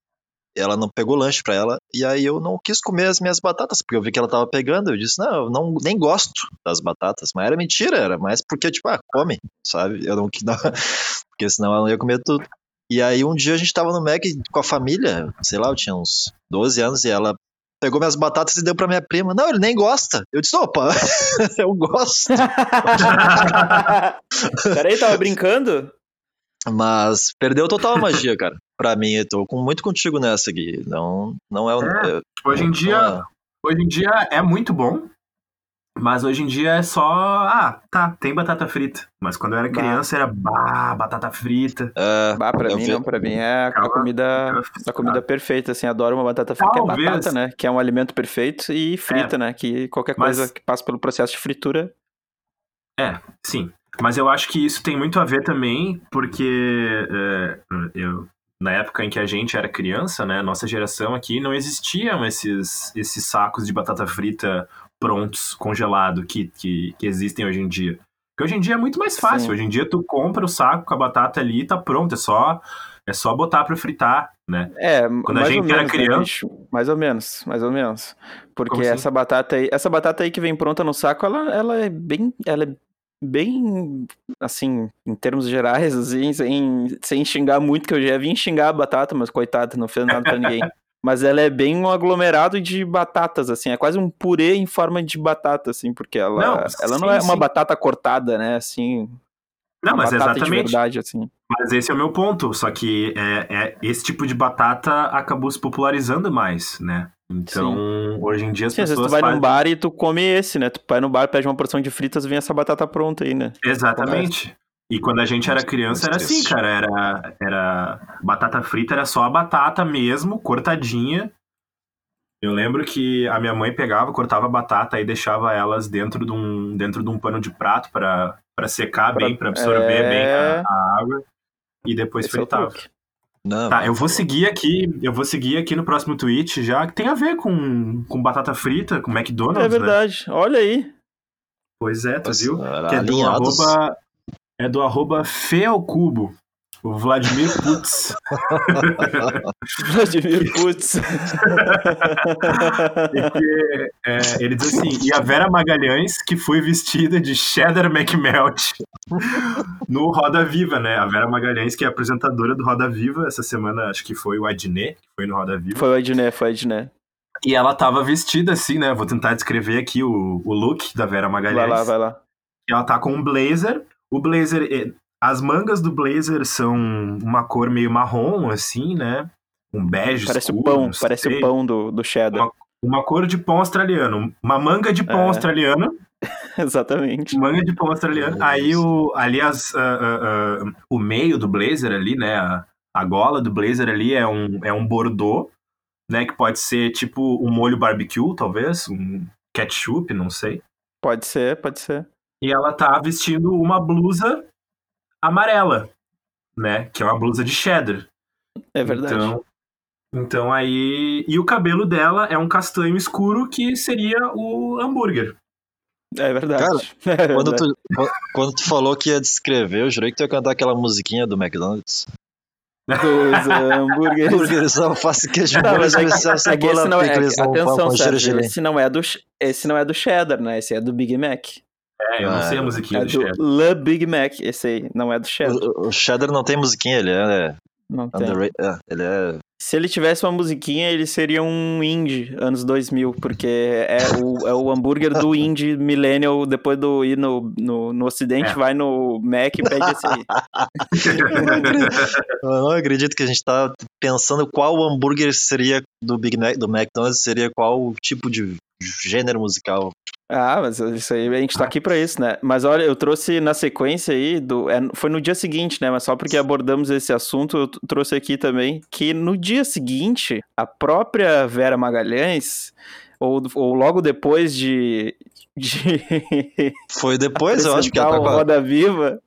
Speaker 2: ela não pegou lanche pra ela e aí eu não quis comer as minhas batatas porque eu vi que ela tava pegando eu disse não eu não nem gosto das batatas mas era mentira era mais porque tipo ah come sabe eu não não <laughs> porque senão ela não ia comer tudo e aí um dia a gente tava no Mac com a família sei lá eu tinha uns 12 anos e ela pegou minhas batatas e deu pra minha prima. Não ele nem gosta. Eu disse opa <laughs> eu gosto. <laughs>
Speaker 3: Peraí, tava brincando?
Speaker 2: mas perdeu total a magia cara pra mim. Eu tô com, muito contigo nessa aqui não não é, um-
Speaker 1: É.
Speaker 2: é
Speaker 1: hoje em dia,
Speaker 2: é-
Speaker 1: hoje em dia é muito bom, mas hoje em dia é só, ah, tá, tem batata frita. Mas quando eu era
Speaker 3: Bah.
Speaker 1: criança era, bah, batata frita.
Speaker 2: é,
Speaker 3: Bah, pra
Speaker 2: Eu
Speaker 3: mim
Speaker 2: vi-
Speaker 3: não, pra mim é a
Speaker 1: Calma,
Speaker 3: comida, a comida perfeita, assim, adoro uma batata frita, que é batata, né, que é um alimento perfeito, e frita, né, que qualquer
Speaker 1: Mas-
Speaker 3: coisa que passa pelo processo de fritura,
Speaker 1: É, sim. Mas eu acho que isso tem muito a ver também, porque é, eu, na época em que a gente era criança, né, nossa geração aqui, não existiam esses, esses sacos de batata frita prontos, congelado, que, que, que existem hoje em dia. Porque hoje em dia é muito mais fácil.
Speaker 3: Sim.
Speaker 1: Hoje em dia tu compra o saco com a batata ali e tá pronto. É só, é só botar pra fritar, né?
Speaker 3: É,
Speaker 1: Quando a
Speaker 3: mais
Speaker 1: gente
Speaker 3: ou
Speaker 1: era
Speaker 3: menos, né,
Speaker 1: criança-
Speaker 3: bicho? mais ou menos, mais ou menos. Porque
Speaker 1: assim?
Speaker 3: essa batata aí, essa batata aí que vem pronta no saco, ela, ela é bem, ela é bem, assim, em termos gerais, <laughs> assim, sem, sem xingar muito, que eu já vim xingar a batata, mas coitada, não fez nada pra ninguém. <laughs> Mas ela é bem um aglomerado de batatas, assim, é quase um purê em forma de batata, assim, porque ela
Speaker 1: Não,
Speaker 3: ela não
Speaker 1: sim,
Speaker 3: é uma
Speaker 1: sim.
Speaker 3: batata cortada, né, assim,
Speaker 1: Não,
Speaker 3: uma
Speaker 1: mas exatamente.
Speaker 3: verdade, assim.
Speaker 1: Mas esse é o meu ponto. Só que é, é- esse tipo de batata acabou se popularizando mais, né? Então, hoje em dia as
Speaker 3: Sim, às vezes tu
Speaker 1: pessoas
Speaker 3: vai
Speaker 1: fazem...
Speaker 3: num bar e tu come esse, né, tu vai no bar, pede uma porção de fritas e vem essa batata pronta aí, né.
Speaker 1: Exatamente. E quando a gente era criança era assim, cara. Era, era batata frita, era só a batata mesmo, cortadinha. Eu lembro que a minha mãe pegava, cortava a batata e deixava elas dentro de um, dentro de um pano de prato pra pra secar
Speaker 3: Pra-
Speaker 1: bem, pra absorver
Speaker 3: é.
Speaker 1: bem a, a água. E depois
Speaker 3: Esse é
Speaker 1: fritava.
Speaker 3: truque.
Speaker 2: Não,
Speaker 1: Tá, eu vou seguir aqui, eu vou seguir aqui no próximo tweet já, que tem a ver com, com batata frita, com McDonald's,
Speaker 3: É
Speaker 1: né?
Speaker 3: verdade, olha aí.
Speaker 1: Pois é, tu
Speaker 2: Mas,
Speaker 1: viu? Que é do arroba, é do arroba Fê ao Cubo, o Vladimir Putz. <laughs>
Speaker 3: Vladimir Putz.
Speaker 1: Porque, é, ele diz assim, e a Vera Magalhães, que foi vestida de Cheddar McMelt <laughs> no Roda Viva, né? A Vera Magalhães, que é apresentadora do Roda Viva, essa semana acho que foi o Adnet, que foi no Roda Viva.
Speaker 3: foi o Edné, foi o Edné.
Speaker 1: E ela tava vestida assim, né? Vou tentar descrever aqui o, o look da Vera Magalhães.
Speaker 3: Vai lá, vai lá.
Speaker 1: Ela tá com um blazer. O blazer, eh, as mangas do blazer são uma cor meio marrom, assim, né? Um bege
Speaker 3: Parece o
Speaker 1: escuro,
Speaker 3: pão,
Speaker 1: não
Speaker 3: parece
Speaker 1: sei.
Speaker 3: o pão do, do cheddar.
Speaker 1: Uma cor de pão australiano. Uma manga de pão
Speaker 3: É.
Speaker 1: australiano. <laughs>
Speaker 3: Exatamente.
Speaker 1: Manga de pão australiano. Aí o, ali as, ah, ah, ah, o meio do blazer ali, né? A, a gola do blazer ali é um, é um bordô, né? Que pode ser tipo um molho barbecue, talvez. Um ketchup, não sei.
Speaker 3: Pode ser, pode ser.
Speaker 1: E ela tá vestindo uma blusa amarela, né? Que é uma blusa de cheddar.
Speaker 3: É verdade.
Speaker 1: Então, então aí. E o cabelo dela é um castanho escuro que seria o hambúrguer.
Speaker 3: é verdade.
Speaker 2: Cara, <laughs>
Speaker 3: É
Speaker 2: Quando
Speaker 3: verdade.
Speaker 2: tu, quando tu falou que ia descrever, eu jurei que tu ia cantar aquela musiquinha do McDonald's.
Speaker 3: Dos <laughs> hambúrgueres.
Speaker 2: Hambúrgueres alface queijo
Speaker 3: Tá,
Speaker 2: molho
Speaker 3: mas é
Speaker 2: especial
Speaker 3: é que esse
Speaker 2: cebola
Speaker 3: não é, atenção, Sérgio, esse não é do esse não é do cheddar, né? Esse é do Big Mac.
Speaker 1: É, eu não
Speaker 2: Ah,
Speaker 1: sei a musiquinha
Speaker 3: É
Speaker 1: do
Speaker 3: do
Speaker 1: cheddar.
Speaker 3: Le Big Mac, esse aí, não é do cheddar.
Speaker 2: O, o cheddar não tem musiquinha, ele é,
Speaker 3: Não tem.
Speaker 2: É, ele é.
Speaker 3: Se ele tivesse uma musiquinha, ele seria um indie, anos 2000, porque é o, é o hambúrguer do <laughs> indie millennial, depois do ir no, no, no ocidente,
Speaker 1: É.
Speaker 3: vai no Mac e pede esse aí. <laughs>
Speaker 2: Eu não acredito que a gente tá pensando qual hambúrguer seria do Big Mac, do McDonald's, seria qual tipo de gênero musical.
Speaker 3: Ah, mas isso aí, a gente tá aqui pra isso, né? Mas olha, eu trouxe na sequência aí, do, é, foi no dia seguinte, né? Mas só porque abordamos esse assunto, eu trouxe aqui também, que no dia seguinte, a própria Vera Magalhães, ou, ou logo depois de... de <laughs>
Speaker 2: Foi depois, eu acho que ela tá com, a,
Speaker 3: Roda Viva,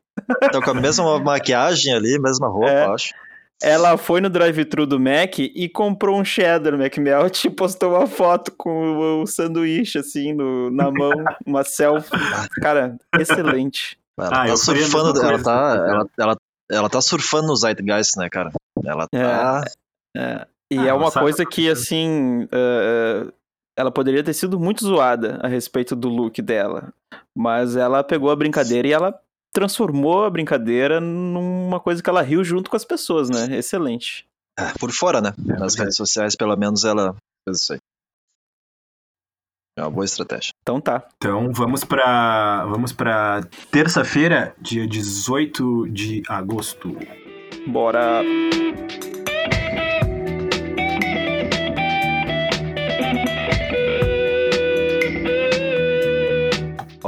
Speaker 2: tá com a mesma maquiagem ali, mesma roupa,
Speaker 3: É.
Speaker 2: acho.
Speaker 3: Ela foi no drive-thru do Mac e comprou um cheddar McMelt <laughs> e postou uma foto com o, o sanduíche, assim, no, na mão, uma selfie. <laughs> Cara, excelente.
Speaker 2: Ela
Speaker 1: Ah,
Speaker 2: tá
Speaker 1: faria a mesma
Speaker 2: surfando, ela tá,
Speaker 1: cara.
Speaker 2: ela, ela, ela tá surfando no Zeitgeist, né, cara? Ela tá.
Speaker 3: É, e
Speaker 1: Ah,
Speaker 3: é uma coisa
Speaker 1: que tá
Speaker 3: assim, eh, ela poderia ter sido muito zoada a respeito do look dela. Mas ela pegou a brincadeira e ela transformou a brincadeira numa coisa que ela riu junto com as pessoas, né? Excelente.
Speaker 2: é, por fora, né?
Speaker 1: É
Speaker 2: Nas redes sociais, pelo menos, ela fez isso aí. É uma boa estratégia.
Speaker 3: Então tá.
Speaker 1: Então vamos pra. Vamos pra terça-feira, dia 18 de agosto.
Speaker 3: Bora.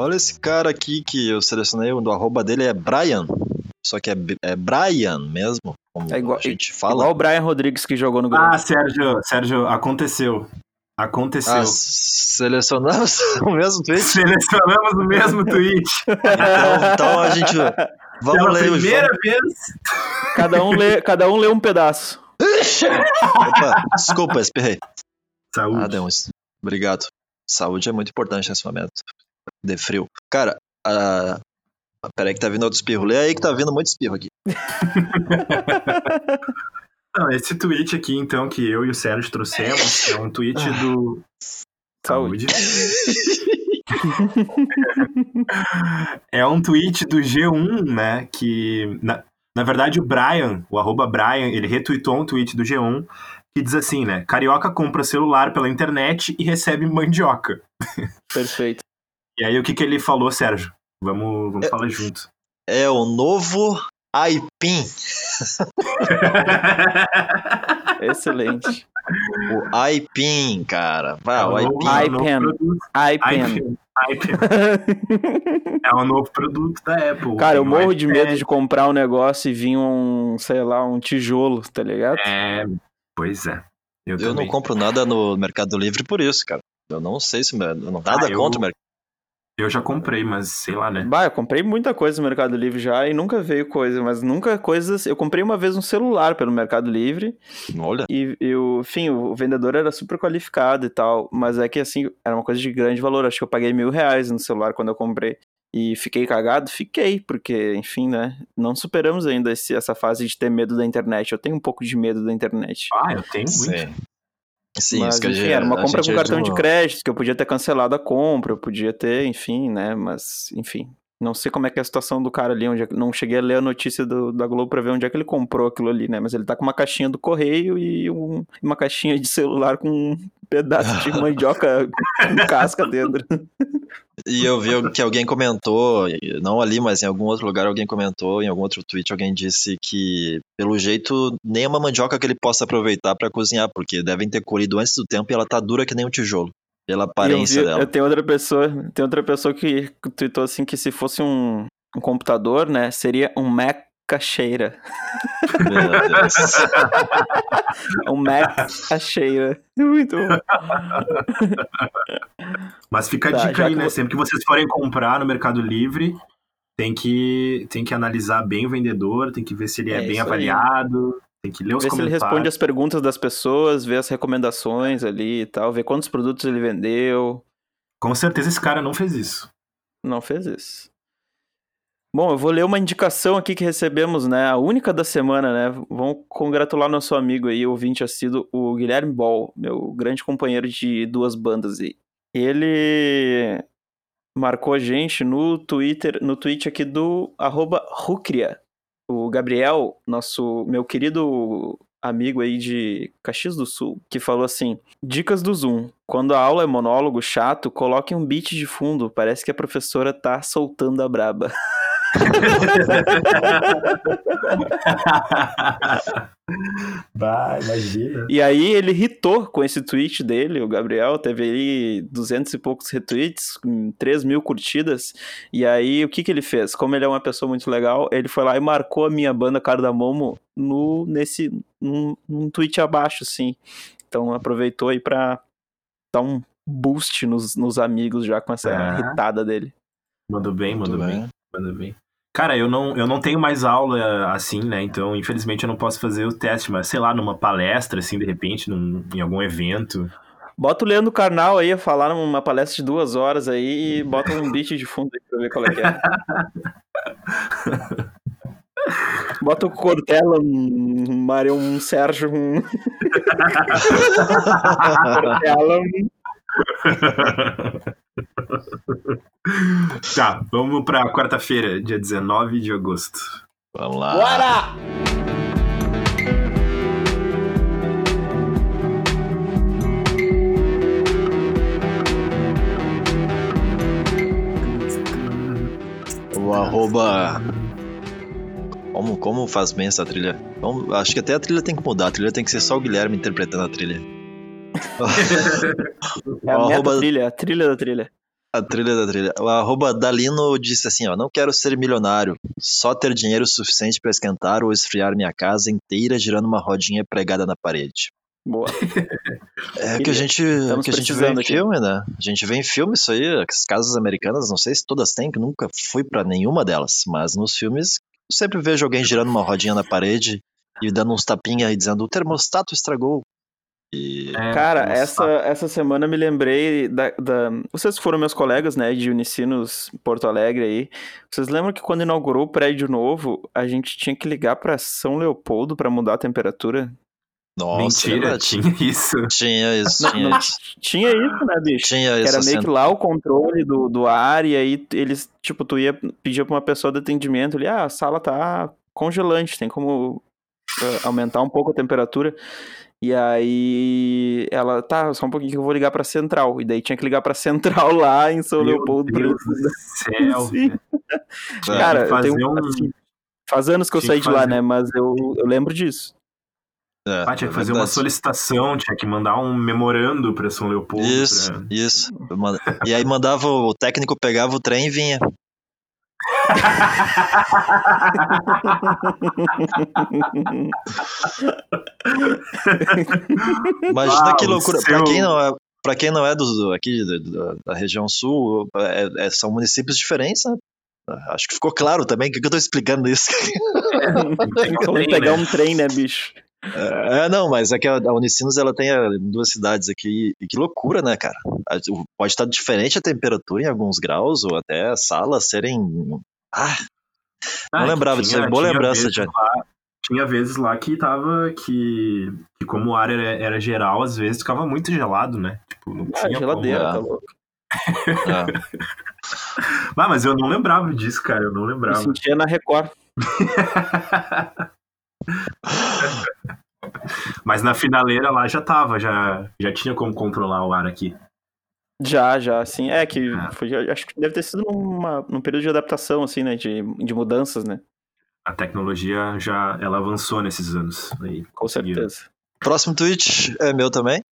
Speaker 2: Olha esse cara aqui que eu selecionei, o do arroba dele é Brian. Só que é, é Brian mesmo, como
Speaker 3: É igual-
Speaker 2: a gente fala.
Speaker 3: Igual o Brian Rodrigues que jogou no Grêmio.
Speaker 1: Ah, Sérgio, Sérgio, aconteceu. Aconteceu.
Speaker 2: Ah, selecionamos <laughs> o mesmo tweet?
Speaker 1: Selecionamos o mesmo tweet.
Speaker 2: Então, então a gente. <laughs> Vamos
Speaker 1: Pela
Speaker 2: ler o
Speaker 1: primeira vez.
Speaker 3: Cada, um lê, cada um lê um pedaço.
Speaker 2: Opa, desculpa, espirrei.
Speaker 1: Saúde.
Speaker 2: Ah, deu uns. Obrigado. Saúde é muito importante nesse momento. De frio. Cara, a. Peraí que tá vindo outro espirro. Lê aí que tá vindo muito espirro aqui. <laughs>
Speaker 1: Não, esse tweet aqui, então, que eu e o Sérgio trouxemos, é um tweet do. <laughs>
Speaker 3: Saúde. <laughs>
Speaker 1: é um tweet do G1, né? Que, na, na verdade, o Brian, o arroba Brian, ele retweetou um tweet do G1 que diz assim, né? Carioca compra celular pela internet e recebe mandioca.
Speaker 3: Perfeito.
Speaker 1: E aí, o que, que ele falou, Sérgio? Vamos, vamos
Speaker 2: É-
Speaker 1: falar junto.
Speaker 2: É o novo Aipim. <laughs>
Speaker 3: Excelente.
Speaker 2: O Aipim, cara. Vai,
Speaker 1: É
Speaker 2: o
Speaker 1: o
Speaker 2: Aipim.
Speaker 1: novo- <laughs> é o novo produto. da Apple.
Speaker 3: Cara, eu morro de medo de comprar um negócio e vir um, sei lá, um tijolo, tá ligado?
Speaker 1: É, pois é. Eu,
Speaker 2: Eu não compro nada no Mercado Livre por isso, cara. Eu não sei se. Nada
Speaker 1: Ah, eu-
Speaker 2: contra o Mercado
Speaker 1: Eu já comprei, mas sei lá, né?
Speaker 3: Bah, eu comprei muita coisa no Mercado Livre já e nunca veio coisa, mas nunca coisas. Eu comprei uma vez um celular pelo Mercado Livre
Speaker 2: Olha.
Speaker 3: e, e o, enfim, o vendedor era super qualificado e tal, mas é que assim, era uma coisa de grande valor. Acho que eu paguei mil reais no celular quando eu comprei. E fiquei cagado? Fiquei, porque, enfim, né? Não superamos ainda esse- essa fase de ter medo da internet. Eu tenho um pouco de medo da internet.
Speaker 1: Ah, eu tenho muito.
Speaker 2: Sim. Sim,
Speaker 3: mas,
Speaker 2: isso que
Speaker 3: enfim, era uma compra com cartão de crédito, que eu podia ter cancelado a compra, eu podia ter, enfim, né? Mas, enfim. Não sei como é que é a situação do cara ali, onde é não cheguei a ler a notícia do- da Globo pra ver onde é que ele comprou aquilo ali, né? Mas ele tá com uma caixinha do correio e um- uma caixinha de celular com um pedaço de <laughs> mandioca com casca dentro.
Speaker 2: E eu vi que alguém comentou, não ali, mas em algum outro lugar alguém comentou, em algum outro tweet alguém disse que, pelo jeito, nem é uma mandioca que ele possa aproveitar pra cozinhar, porque devem ter colhido antes do tempo e ela tá dura que nem um tijolo, pela aparência
Speaker 3: eu, vi-
Speaker 2: dela.
Speaker 3: eu tenho outra pessoa, tem outra pessoa que tweetou assim que se fosse um, um computador, né, seria um Mac cacheira.
Speaker 2: Meu <laughs> Deus.
Speaker 3: Um Mac cacheira. Muito bom.
Speaker 1: Mas fica a
Speaker 3: Tá,
Speaker 1: dica aí,
Speaker 3: que
Speaker 1: né? Sempre que vocês forem comprar no Mercado Livre, tem que, tem que analisar bem o vendedor, tem que ver se ele é,
Speaker 3: É
Speaker 1: bem
Speaker 3: isso aí.
Speaker 1: Tem que ler os
Speaker 3: Ver se ele
Speaker 1: comentários.
Speaker 3: responde as perguntas das pessoas, ver as recomendações ali e tal, ver quantos produtos ele vendeu.
Speaker 1: Com certeza esse cara não fez isso.
Speaker 3: Não fez isso. Bom, eu vou ler uma indicação aqui que recebemos, né? A única da semana, né? Vamos congratular nosso amigo aí, ouvinte assíduo, o Guilherme Ball, meu grande companheiro de duas bandas aí. Ele marcou a gente no Twitter, no tweet aqui do arroba Rucria. O Gabriel, nosso, meu querido amigo aí de Caxias do Sul, que falou assim: Dicas do Zoom. Quando a aula é monólogo chato, coloque um beat de fundo. Parece que a professora tá soltando a braba. <laughs> <laughs>
Speaker 1: Vai, imagina.
Speaker 3: E aí ele irritou com esse tweet dele, o Gabriel, teve aí duzentos e poucos retweets, com 3 mil curtidas, e aí o que que ele fez? Como ele é uma pessoa muito legal, ele foi lá e marcou a minha banda Cardamomo no, nesse, num, num tweet abaixo, assim. Então aproveitou aí pra dar um boost nos, nos amigos já com essa
Speaker 1: Ah.
Speaker 3: irritada dele.
Speaker 1: Mandou bem, mandou bem.
Speaker 2: bem.
Speaker 1: Mandou bem. Cara, eu não, eu não tenho mais aula assim, né? Então, infelizmente, eu não posso fazer o teste, mas sei lá, numa palestra, assim, de repente, num- em algum evento.
Speaker 3: Bota o Leandro Carnal aí a falar numa palestra de duas horas aí e bota um beat de fundo aí pra ver qual é que é. <laughs> Bota o Cortella, um Mário, um Sérgio, um <laughs> Cortella, um... <laughs>
Speaker 1: tá, vamos pra quarta-feira, dia 19 de agosto.
Speaker 2: Vamos lá.
Speaker 4: Bora!
Speaker 2: O arroba. Como, como faz bem essa trilha? Acho que até a trilha tem que mudar. A trilha tem que ser só o Guilherme interpretando a trilha. <laughs>
Speaker 3: É a
Speaker 2: O arroba-
Speaker 3: trilha, a trilha da trilha.
Speaker 2: A trilha da trilha. O arroba Dalino disse assim, ó, não quero ser milionário, só ter dinheiro suficiente para esquentar ou esfriar minha casa inteira girando uma rodinha pregada na parede.
Speaker 3: Boa. <laughs>
Speaker 2: É
Speaker 3: Que
Speaker 2: que a gente,
Speaker 3: Estamos
Speaker 2: que a gente vê em
Speaker 3: aqui.
Speaker 2: filme, né? A gente vê em filme isso aí, as casas americanas, não sei se todas têm, que nunca fui pra nenhuma delas, mas nos filmes eu sempre vejo alguém girando uma rodinha na parede e dando uns tapinha e dizendo o termostato estragou. E
Speaker 1: É,
Speaker 3: Cara, essa, essa semana me lembrei da, da. Vocês foram meus colegas, né, de Unicinos Porto Alegre aí. Vocês lembram que quando inaugurou o prédio novo, a gente tinha que ligar pra São Leopoldo pra mudar a temperatura?
Speaker 2: Nossa,
Speaker 1: Mentira, tinha isso.
Speaker 2: Tinha isso, tinha
Speaker 3: não
Speaker 2: isso.
Speaker 3: tinha isso, né, bicho?
Speaker 2: Tinha isso.
Speaker 3: era meio
Speaker 2: assim.
Speaker 3: que lá o controle do, do ar, e aí eles, tipo, tu ia pedir pra uma pessoa de atendimento ali, ah, a sala tá congelante, tem como eh, aumentar um pouco a temperatura. E aí ela, tá, só um pouquinho que eu vou ligar pra central. E daí tinha que ligar pra central <laughs> lá em São
Speaker 1: Meu
Speaker 3: Leopoldo.
Speaker 1: Deus do <laughs> céu.
Speaker 3: Cara, eu tenho,
Speaker 1: um-
Speaker 3: assim, faz anos que eu
Speaker 1: Tinha
Speaker 3: saí
Speaker 1: que
Speaker 3: de lá, né? Mas eu, eu lembro disso.
Speaker 2: É,
Speaker 1: Ah, tinha que
Speaker 2: é
Speaker 1: fazer uma
Speaker 2: verdade.
Speaker 1: solicitação, tinha que mandar um memorando pra São Leopoldo.
Speaker 2: Isso,
Speaker 1: pra-
Speaker 2: isso. Manda- E aí mandava o técnico, pegava o trem e vinha. Imagina
Speaker 1: Ah,
Speaker 2: que loucura. Pra
Speaker 1: seu-
Speaker 2: quem não é, pra quem não é do, do- aqui do- do- da região sul, é- é- são municípios diferentes, né? Acho que ficou claro também. O que, que eu tô explicando isso?
Speaker 3: Falando em
Speaker 1: trem,
Speaker 3: pegar um trem, né, bicho?
Speaker 2: É, não, mas é que a, a Unicinos ela tem ah, duas cidades aqui. E que loucura, né, cara? Pode estar diferente a temperatura em alguns graus, ou até as salas serem. Ah,
Speaker 1: Ah,
Speaker 2: Não
Speaker 1: que
Speaker 2: lembrava disso, é boa lembrança, Johnny.
Speaker 1: lá- Tinha vezes lá que tava que, que como o ar era, era geral, às vezes ficava muito gelado, né? Tipo, não
Speaker 3: Ah,
Speaker 1: tinha
Speaker 3: geladeira,
Speaker 2: como,
Speaker 3: tá louco.
Speaker 2: é. <laughs>
Speaker 1: Como... Ah, mas eu não lembrava disso, cara, eu não
Speaker 3: Eu
Speaker 1: lembrava.
Speaker 3: sentia na Record. <laughs>
Speaker 1: mas na finaleira lá já tava, já, já tinha como controlar o ar aqui.
Speaker 3: Já, já, sim. É que
Speaker 1: Ah.
Speaker 3: foi, acho que deve ter sido numa, num período de adaptação, assim, né? De, de mudanças, né?
Speaker 1: A tecnologia já ela avançou nesses anos. Aí,
Speaker 3: Com certeza.
Speaker 2: Próximo tweet é meu também.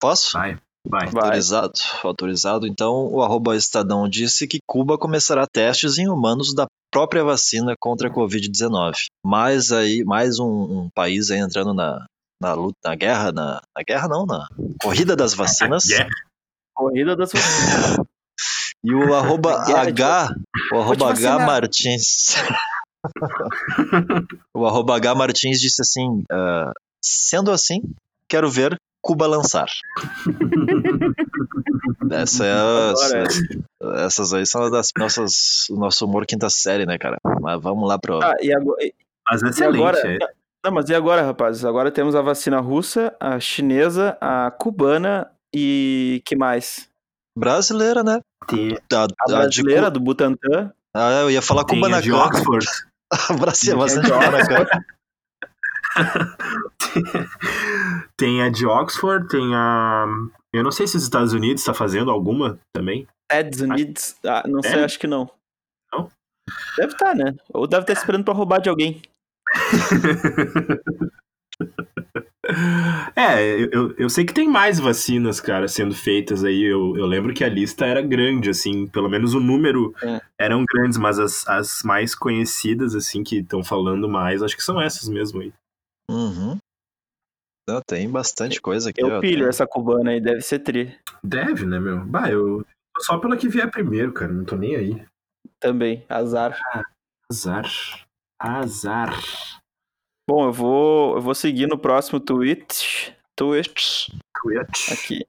Speaker 2: Posso?
Speaker 1: Vai, vai.
Speaker 2: Autorizado. Autorizado. Então, o arroba Estadão disse que Cuba começará testes em humanos da própria vacina contra a Covid-19. Mais aí, mais um, um país aí entrando na, na luta, na guerra, na, na guerra não, na corrida das <laughs> vacinas.
Speaker 3: Corrida das vacinas.
Speaker 2: E o arroba <laughs> H, o arroba H. Martins. <laughs> o arroba H Martins disse assim: ah, sendo assim, quero ver Cuba lançar. <laughs> Essa é a-
Speaker 3: Agora,
Speaker 2: essas aí são das nossas, o nosso humor quinta série, né, cara? Mas vamos lá pro.
Speaker 3: Ah, e agora,
Speaker 1: Mas
Speaker 3: e
Speaker 1: excelente.
Speaker 3: agora,
Speaker 1: é.
Speaker 3: não, mas e agora, rapazes? Agora temos a vacina russa, a chinesa, a cubana e que mais?
Speaker 2: Brasileira, né?
Speaker 1: Tem,
Speaker 2: A,
Speaker 3: A
Speaker 2: a de
Speaker 3: brasileira do Butantan.
Speaker 2: Ah, eu ia falar Cuba
Speaker 1: a
Speaker 2: na
Speaker 1: de Oxford.
Speaker 2: Brasil,
Speaker 3: Tem a de <laughs>
Speaker 2: de Kubanacan. <laughs>
Speaker 1: tem a de Oxford, tem a. Eu não sei se os Estados Unidos está fazendo alguma também.
Speaker 3: Estados Unidos. Ah, não sei,
Speaker 1: É?
Speaker 3: acho que não.
Speaker 1: Não?
Speaker 3: Deve estar, né? Ou deve estar esperando pra roubar de alguém. <laughs>
Speaker 1: É, eu, eu- sei que tem mais vacinas, cara, sendo feitas aí. Eu, eu lembro que a lista era grande, assim, pelo menos o número
Speaker 3: É.
Speaker 1: eram grandes, mas as, as mais conhecidas, assim, que estão falando mais, acho que são essas mesmo aí.
Speaker 2: Uhum. Não, tem bastante coisa aqui.
Speaker 3: Eu
Speaker 2: ó,
Speaker 3: pilho
Speaker 2: tem-
Speaker 3: essa cubana aí, deve ser tri.
Speaker 1: Deve, né, meu? Bah, eu. Só pela que vier primeiro, cara, não tô nem aí.
Speaker 3: Também, azar.
Speaker 1: Azar. Azar.
Speaker 3: Bom, eu vou, eu vou seguir no próximo tweet. Tweet.
Speaker 1: Twitch.
Speaker 3: Aqui.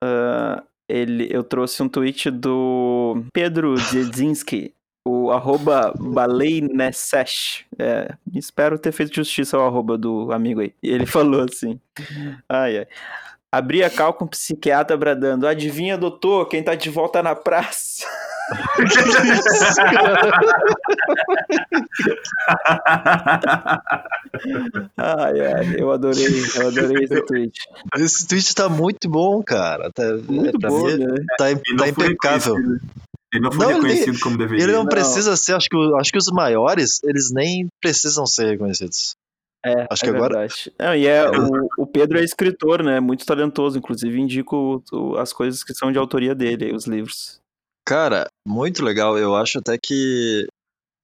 Speaker 3: Ah, ele, eu trouxe um tweet do Pedro Djedzinski, o arroba Baleinesesh. É, espero ter feito justiça ao arroba do amigo aí. E ele <laughs> falou assim: ai, ai. Abri a cal com o psiquiatra bradando. Adivinha, doutor, quem tá de volta na praça? <laughs> Ai, ai, eu adorei, eu adorei esse tweet.
Speaker 2: Esse tweet tá muito bom, cara. Tá,
Speaker 3: Muito
Speaker 2: pra
Speaker 3: bom,
Speaker 2: mim,
Speaker 3: né?
Speaker 2: tá,
Speaker 1: Ele
Speaker 2: tá impecável.
Speaker 1: reconhecido. Ele não foi
Speaker 2: Não, ele-
Speaker 1: reconhecido como deveria.
Speaker 2: Ele não,
Speaker 3: Não.
Speaker 2: precisa ser, acho que, acho que os maiores, eles nem precisam ser reconhecidos.
Speaker 3: É,
Speaker 2: Acho
Speaker 3: é
Speaker 2: que agora-
Speaker 3: verdade. Não, e é, o, o Pedro é escritor, né? Muito talentoso, inclusive indico o- as coisas que são de autoria dele, os livros.
Speaker 2: Cara, muito legal. Eu acho até que.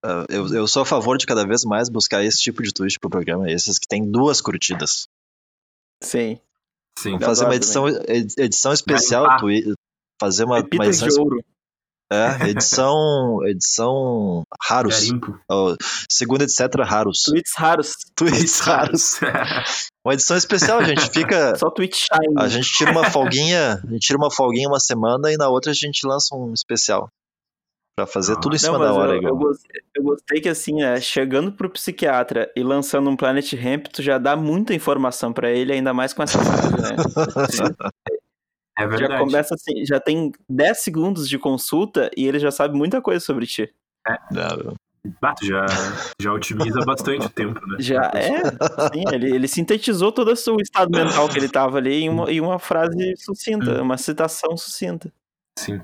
Speaker 2: ah, eu, eu sou a favor de cada vez mais buscar esse tipo de tweet pro programa, esses que tem duas curtidas.
Speaker 3: Sim.
Speaker 1: Sim.
Speaker 2: Vamos fazer uma edição, edi- edição especial,
Speaker 1: lá.
Speaker 2: twi- fazer uma, uma edição,
Speaker 3: de ouro.
Speaker 2: É, edição, edição raros,
Speaker 1: Garimpo.
Speaker 2: ó, segunda etc raros,
Speaker 3: Tweets raros.
Speaker 2: tweets raros. Uma edição especial, gente. Fica, <laughs>
Speaker 3: Só tweet shine.
Speaker 2: a gente tira uma folguinha, a gente tira uma folguinha uma semana e na outra a gente lança um especial. Pra fazer
Speaker 1: Ah,
Speaker 2: tudo em
Speaker 3: Não,
Speaker 2: cima
Speaker 3: mas
Speaker 2: da hora,
Speaker 3: eu, eu, gostei, eu gostei que assim, é, chegando pro psiquiatra e lançando um Planet Ramp, tu já dá muita informação pra ele, ainda mais com essa <laughs> frase, né? <laughs>
Speaker 1: É
Speaker 3: Já
Speaker 1: verdade.
Speaker 3: começa assim, já tem 10 segundos de consulta e ele já sabe muita coisa sobre ti.
Speaker 2: Não,
Speaker 1: Ah, tu já, já otimiza bastante o tempo, né?
Speaker 3: Já é, sim, ele, ele sintetizou todo o estado mental que ele tava ali em uma, em uma frase sucinta, uma citação sucinta.
Speaker 1: Sim.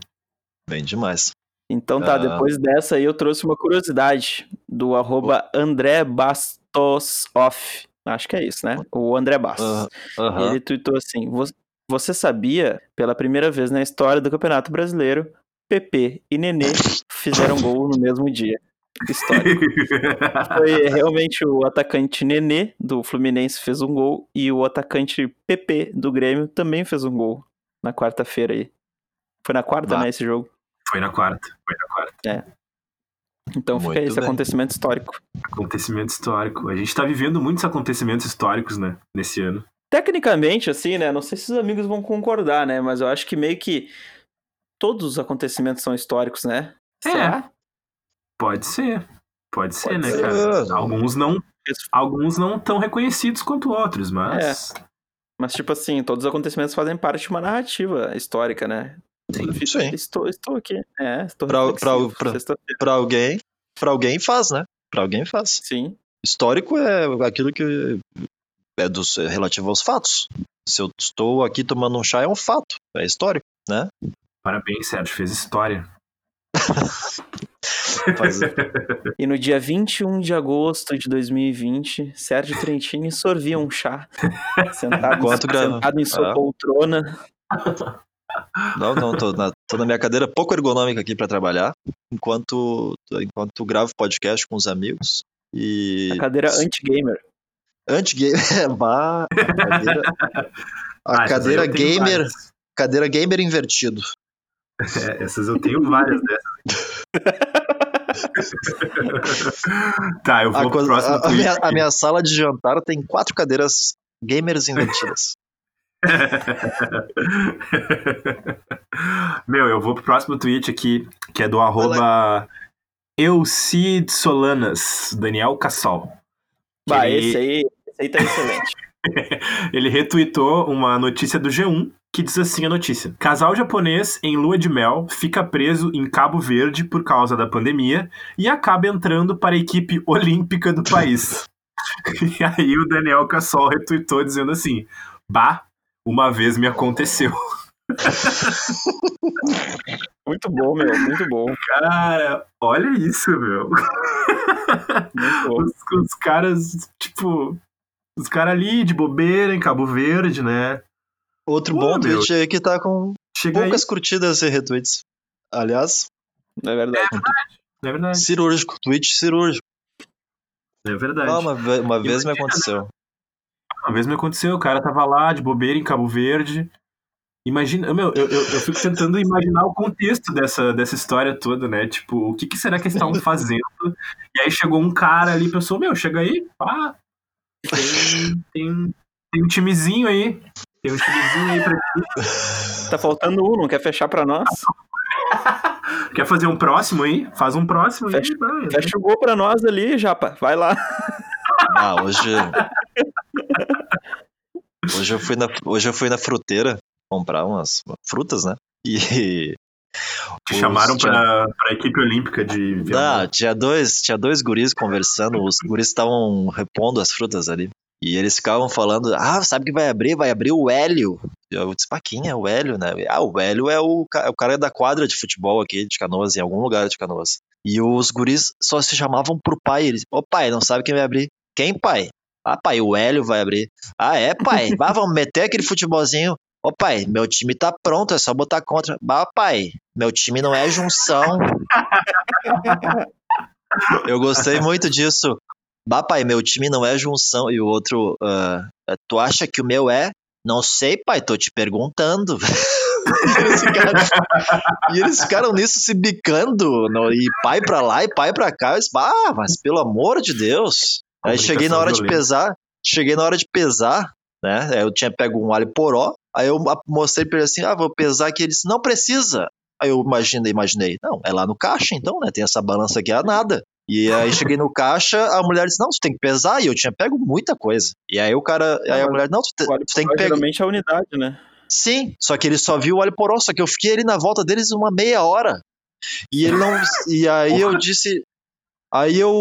Speaker 2: Bem demais.
Speaker 3: Então tá,
Speaker 2: Ah.
Speaker 3: depois dessa aí eu trouxe uma curiosidade do arroba André Bastos Off. Acho que é isso, né? O André Bastos.
Speaker 2: Ah, Aham.
Speaker 3: Ele tweetou assim: "Vo- Você sabia, pela primeira vez na história do Campeonato Brasileiro, PP e Nenê fizeram gol no mesmo dia. Histórico. <laughs> Foi realmente o atacante Nenê do Fluminense fez um gol e o atacante PP do Grêmio também fez um gol na quarta-feira aí. Foi na quarta,
Speaker 2: Bah.
Speaker 3: né, esse jogo.
Speaker 1: Foi na quarta. Foi na quarta.
Speaker 3: Então fica
Speaker 2: Muito
Speaker 3: esse
Speaker 2: bem.
Speaker 3: acontecimento histórico.
Speaker 1: Acontecimento histórico. A gente tá vivendo muitos acontecimentos históricos, né? Nesse ano.
Speaker 3: Tecnicamente, assim, né? Não sei se os amigos vão concordar, né? Mas eu acho que meio que todos os acontecimentos são históricos, né?
Speaker 1: É.
Speaker 3: Será?
Speaker 1: Pode ser. Pode ser,
Speaker 3: Pode
Speaker 1: né,
Speaker 2: ser.
Speaker 1: cara? Alguns não, alguns não tão reconhecidos quanto outros, mas.
Speaker 3: Mas, tipo assim, todos os acontecimentos fazem parte de uma narrativa histórica, né?
Speaker 1: Sim.
Speaker 2: Sim.
Speaker 3: Estou, estou aqui. É, estou
Speaker 2: Pra- pra- pra-. Pra alguém, pra alguém faz, né? Pra alguém faz.
Speaker 3: Sim.
Speaker 2: Histórico é aquilo que é dos, é relativo aos fatos. Se eu estou aqui tomando um chá, é um fato. É histórico, né?
Speaker 1: Parabéns, Sérgio. Fez história. <laughs>
Speaker 3: E no dia 21 de agosto de 2020, Sérgio Trentini sorvia um chá. <laughs> Sentado, sentado em sua
Speaker 2: Ah.
Speaker 3: poltrona.
Speaker 2: Não, não, tô na, tô na minha cadeira pouco ergonômica aqui pra trabalhar, enquanto, enquanto gravo podcast com os amigos. E.
Speaker 3: A cadeira anti-gamer.
Speaker 2: Anti-game. <laughs> Vá, a cadeira, a <laughs>
Speaker 1: Ah,
Speaker 2: cadeira gamer.
Speaker 1: várias.
Speaker 2: Cadeira gamer invertido.
Speaker 1: É, essas eu tenho várias dessas. <laughs> tá, eu vou
Speaker 2: A,
Speaker 1: pro próximo
Speaker 2: a- a
Speaker 1: tweet.
Speaker 2: minha, a minha sala de jantar tem quatro cadeiras gamers invertidas.
Speaker 1: Meu, eu vou pro próximo tweet aqui, que é do arroba Eucid Solanas, Daniel Cassol.
Speaker 3: Bah,
Speaker 1: ele-
Speaker 3: esse aí, aí tá excelente. <laughs>
Speaker 1: Ele retweetou uma notícia do G1 que diz assim a notícia: Casal japonês em lua de mel fica preso em Cabo Verde por causa da pandemia e acaba entrando para a equipe olímpica do país. <laughs> e aí o Daniel Cassol retweetou dizendo assim: Bah, uma vez me aconteceu. <laughs>
Speaker 3: Muito bom, meu. Muito bom.
Speaker 1: Cara, olha isso, meu.
Speaker 3: Muito bom.
Speaker 1: Os, os caras, tipo, os caras ali de bobeira em Cabo Verde, né?
Speaker 2: Outro
Speaker 1: Pô,
Speaker 2: bom
Speaker 1: meu.
Speaker 2: tweet aí que tá com
Speaker 1: Chega
Speaker 2: poucas curtidas e retweets. Aliás,
Speaker 3: É verdade.
Speaker 1: aí. É verdade.
Speaker 2: cirúrgico, tweet cirúrgico.
Speaker 1: É verdade.
Speaker 2: Ah, uma, ve- uma vez me
Speaker 1: Imagina,
Speaker 2: aconteceu.
Speaker 1: Uma vez me aconteceu, o cara tava lá de bobeira em Cabo Verde. Imagina, meu, eu, eu, eu fico tentando imaginar o contexto dessa, dessa história toda, né? Tipo, o que, que será que eles estavam fazendo? E aí chegou um cara ali e pensou, meu, chega aí, pá. Tem, tem, tem um timezinho aí. Tem um timezinho aí pra ti.
Speaker 3: Tá faltando um, não quer fechar pra nós? <laughs>
Speaker 1: Quer fazer um próximo aí? Faz um próximo aí.
Speaker 3: Fecha-
Speaker 1: vai.
Speaker 3: Fecha o gol pra nós ali, Japa. Vai lá.
Speaker 2: Ah, hoje. hoje, eu fui na, hoje eu fui na fruteira comprar umas frutas, né? E.
Speaker 1: Te chamaram pra, pra equipe olímpica de
Speaker 2: Ah, tinha dois, tinha dois guris conversando, os guris estavam repondo as frutas ali. E eles ficavam falando, ah, sabe que vai abrir? Vai abrir o Hélio. Eu disse, pá, quem é o Hélio, né? Ah, o Hélio é o, é o cara da quadra de futebol aqui de Canoas, em algum lugar de Canoas. E os guris só se chamavam pro pai. Eles, ô pai, não sabe quem vai abrir? Quem, pai? Ah, pai, o Hélio vai abrir. Ah, é, pai? <laughs> Vá, vamos meter aquele futebolzinho. Ô pai, meu time tá pronto, é só botar contra. Bah, pai, meu time não é junção. Eu gostei muito disso. Bah, pai, meu time não é junção. E o outro, ah, tu acha que o meu é? Não sei, pai, tô te perguntando. e, <laughs> eles ficaram, e eles ficaram nisso se bicando, no- e pai pra lá e pai pra cá. Eu disse, bah, mas pelo amor de Deus. Aí cheguei na hora de pesar, cheguei na hora de pesar, né? Eu tinha pego um alho poró, aí eu mostrei pra ele assim: ah, vou pesar aqui. Ele disse: não precisa. Aí eu imaginei, imaginei, não, é lá no caixa então, né? Tem essa balança aqui, é nada. E aí cheguei no caixa, a mulher disse, não, tu tem que pesar, e eu tinha pego muita coisa. E aí o cara, aí a mulher, não, tu, te- tu tem que pegar.
Speaker 3: Geralmente é a unidade, né?
Speaker 2: Sim, só que ele só viu o óleo poró, só que eu fiquei ali na volta deles uma meia hora. E ele não. <laughs> E aí eu disse. Aí eu.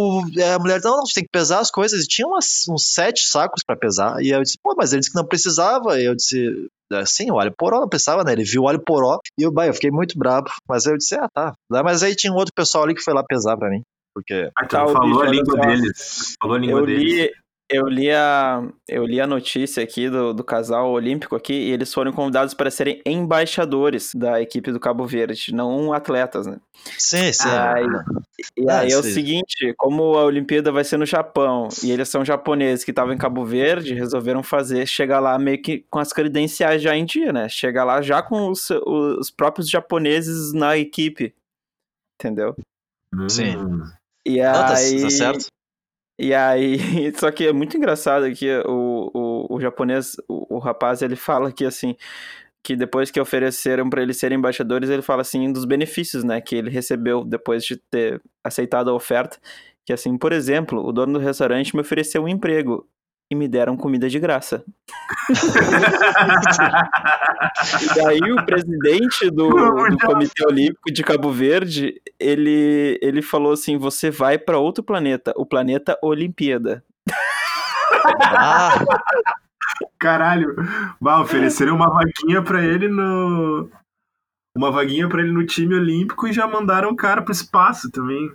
Speaker 2: A mulher, não, não, você tem que pesar as coisas. E tinha umas, uns sete sacos pra pesar. E aí eu disse, pô, mas ele disse que não precisava. E eu disse, "É, sim, o óleo poró não precisava, né? Ele viu o óleo poró. E eu, bah, eu fiquei muito brabo. Mas eu disse, ah, tá. Mas aí tinha um outro pessoal ali que foi lá pesar pra mim. Porque.
Speaker 1: Ah,
Speaker 3: Tá,
Speaker 1: então
Speaker 3: o
Speaker 1: falou
Speaker 3: bicho,
Speaker 1: a língua deles. Falou a língua
Speaker 3: Eu
Speaker 1: deles.
Speaker 3: Eu, li a, eu li a notícia aqui do, do casal olímpico aqui e eles foram convidados para serem embaixadores da equipe do Cabo Verde, não atletas, né?
Speaker 2: Sim, sim.
Speaker 3: E
Speaker 2: Ah,
Speaker 3: aí é o
Speaker 2: sim.
Speaker 3: seguinte, como a Olimpíada vai ser no Japão e eles são japoneses que estavam em Cabo Verde, resolveram fazer, chegar lá meio que com as credenciais já em dia, né? Chegar lá já com os, os próprios japoneses na equipe, entendeu?
Speaker 2: Sim.
Speaker 1: Hum.
Speaker 3: E
Speaker 2: Não, tá,
Speaker 3: aí,
Speaker 2: tá certo.
Speaker 3: E aí, <laughs> só que é muito engraçado aqui, o, o, o japonês, o, o rapaz, ele fala que assim, que depois que ofereceram para ele serem embaixadores, ele fala assim dos benefícios, né, que ele recebeu depois de ter aceitado a oferta, que assim, por exemplo, o dono do restaurante me ofereceu um emprego e me deram comida de graça. <laughs> E daí o presidente do, do Comitê Olímpico de Cabo Verde, ele, ele falou assim, você vai para outro planeta, o planeta Olimpíada.
Speaker 2: Ah,
Speaker 1: Caralho. Bah, ofereceram uma vaguinha pra ele no. Uma vaguinha pra ele no time olímpico e já mandaram o cara pro espaço também.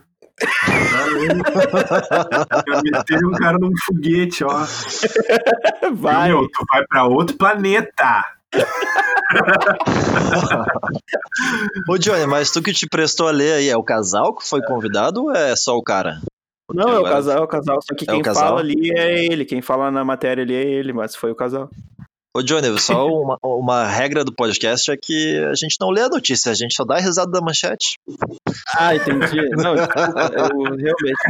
Speaker 1: Meteram o cara num foguete, ó. <laughs>
Speaker 3: Vai.
Speaker 1: Meu, tu vai pra outro planeta. <laughs>
Speaker 2: Ô, Johnny, mas tu que te prestou a ler aí, é o casal que foi convidado ou é só o cara?
Speaker 3: Não, é o
Speaker 2: Agora-
Speaker 3: casal, é o casal, só que
Speaker 2: É o
Speaker 3: quem
Speaker 2: casal?
Speaker 3: fala ali é ele, quem fala na matéria ali é ele, mas foi o casal.
Speaker 2: Ô, Johnny, só <laughs> uma, uma regra do podcast é que a gente não lê a notícia, a gente só dá risada da manchete.
Speaker 3: Ah, entendi. Não, desculpa, eu realmente.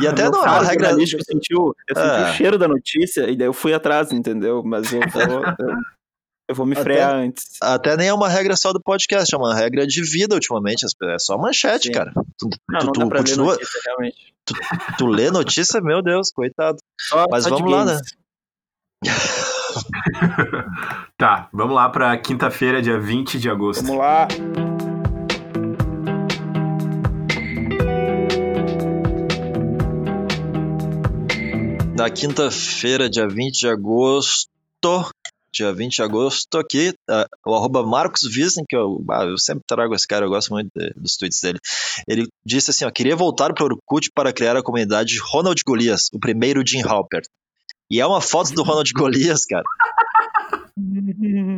Speaker 2: E até
Speaker 3: eu
Speaker 2: não é uma regra.
Speaker 3: Eu senti, o, eu senti
Speaker 2: Ah.
Speaker 3: o cheiro da notícia e daí eu fui atrás, entendeu? Mas eu vou, eu, eu vou me
Speaker 2: Até-
Speaker 3: frear antes.
Speaker 2: Até nem é uma regra só do podcast, é uma regra de vida ultimamente. É só manchete,
Speaker 3: Sim.
Speaker 2: cara. Tu,
Speaker 3: Não,
Speaker 2: tu-
Speaker 3: não
Speaker 2: tu continua,
Speaker 3: notícia, realmente.
Speaker 2: tu lê notícia, meu Deus, coitado.
Speaker 3: Só,
Speaker 2: Mas
Speaker 3: só
Speaker 2: vamos lá, né? <laughs>
Speaker 1: Tá, vamos lá pra quinta-feira, dia 20 de agosto.
Speaker 3: Vamos lá.
Speaker 2: Na quinta-feira, dia 20 de agosto, dia 20 de agosto, aqui, ah, o arroba Marcos Wiesner, que eu, ah, eu sempre trago esse cara, eu gosto muito de- dos tweets dele. Ele disse assim, ó, queria voltar para o Orkut para criar a comunidade Ronald Golias, o primeiro Jim Halpert. E é uma foto do Ronald Golias, cara. <laughs>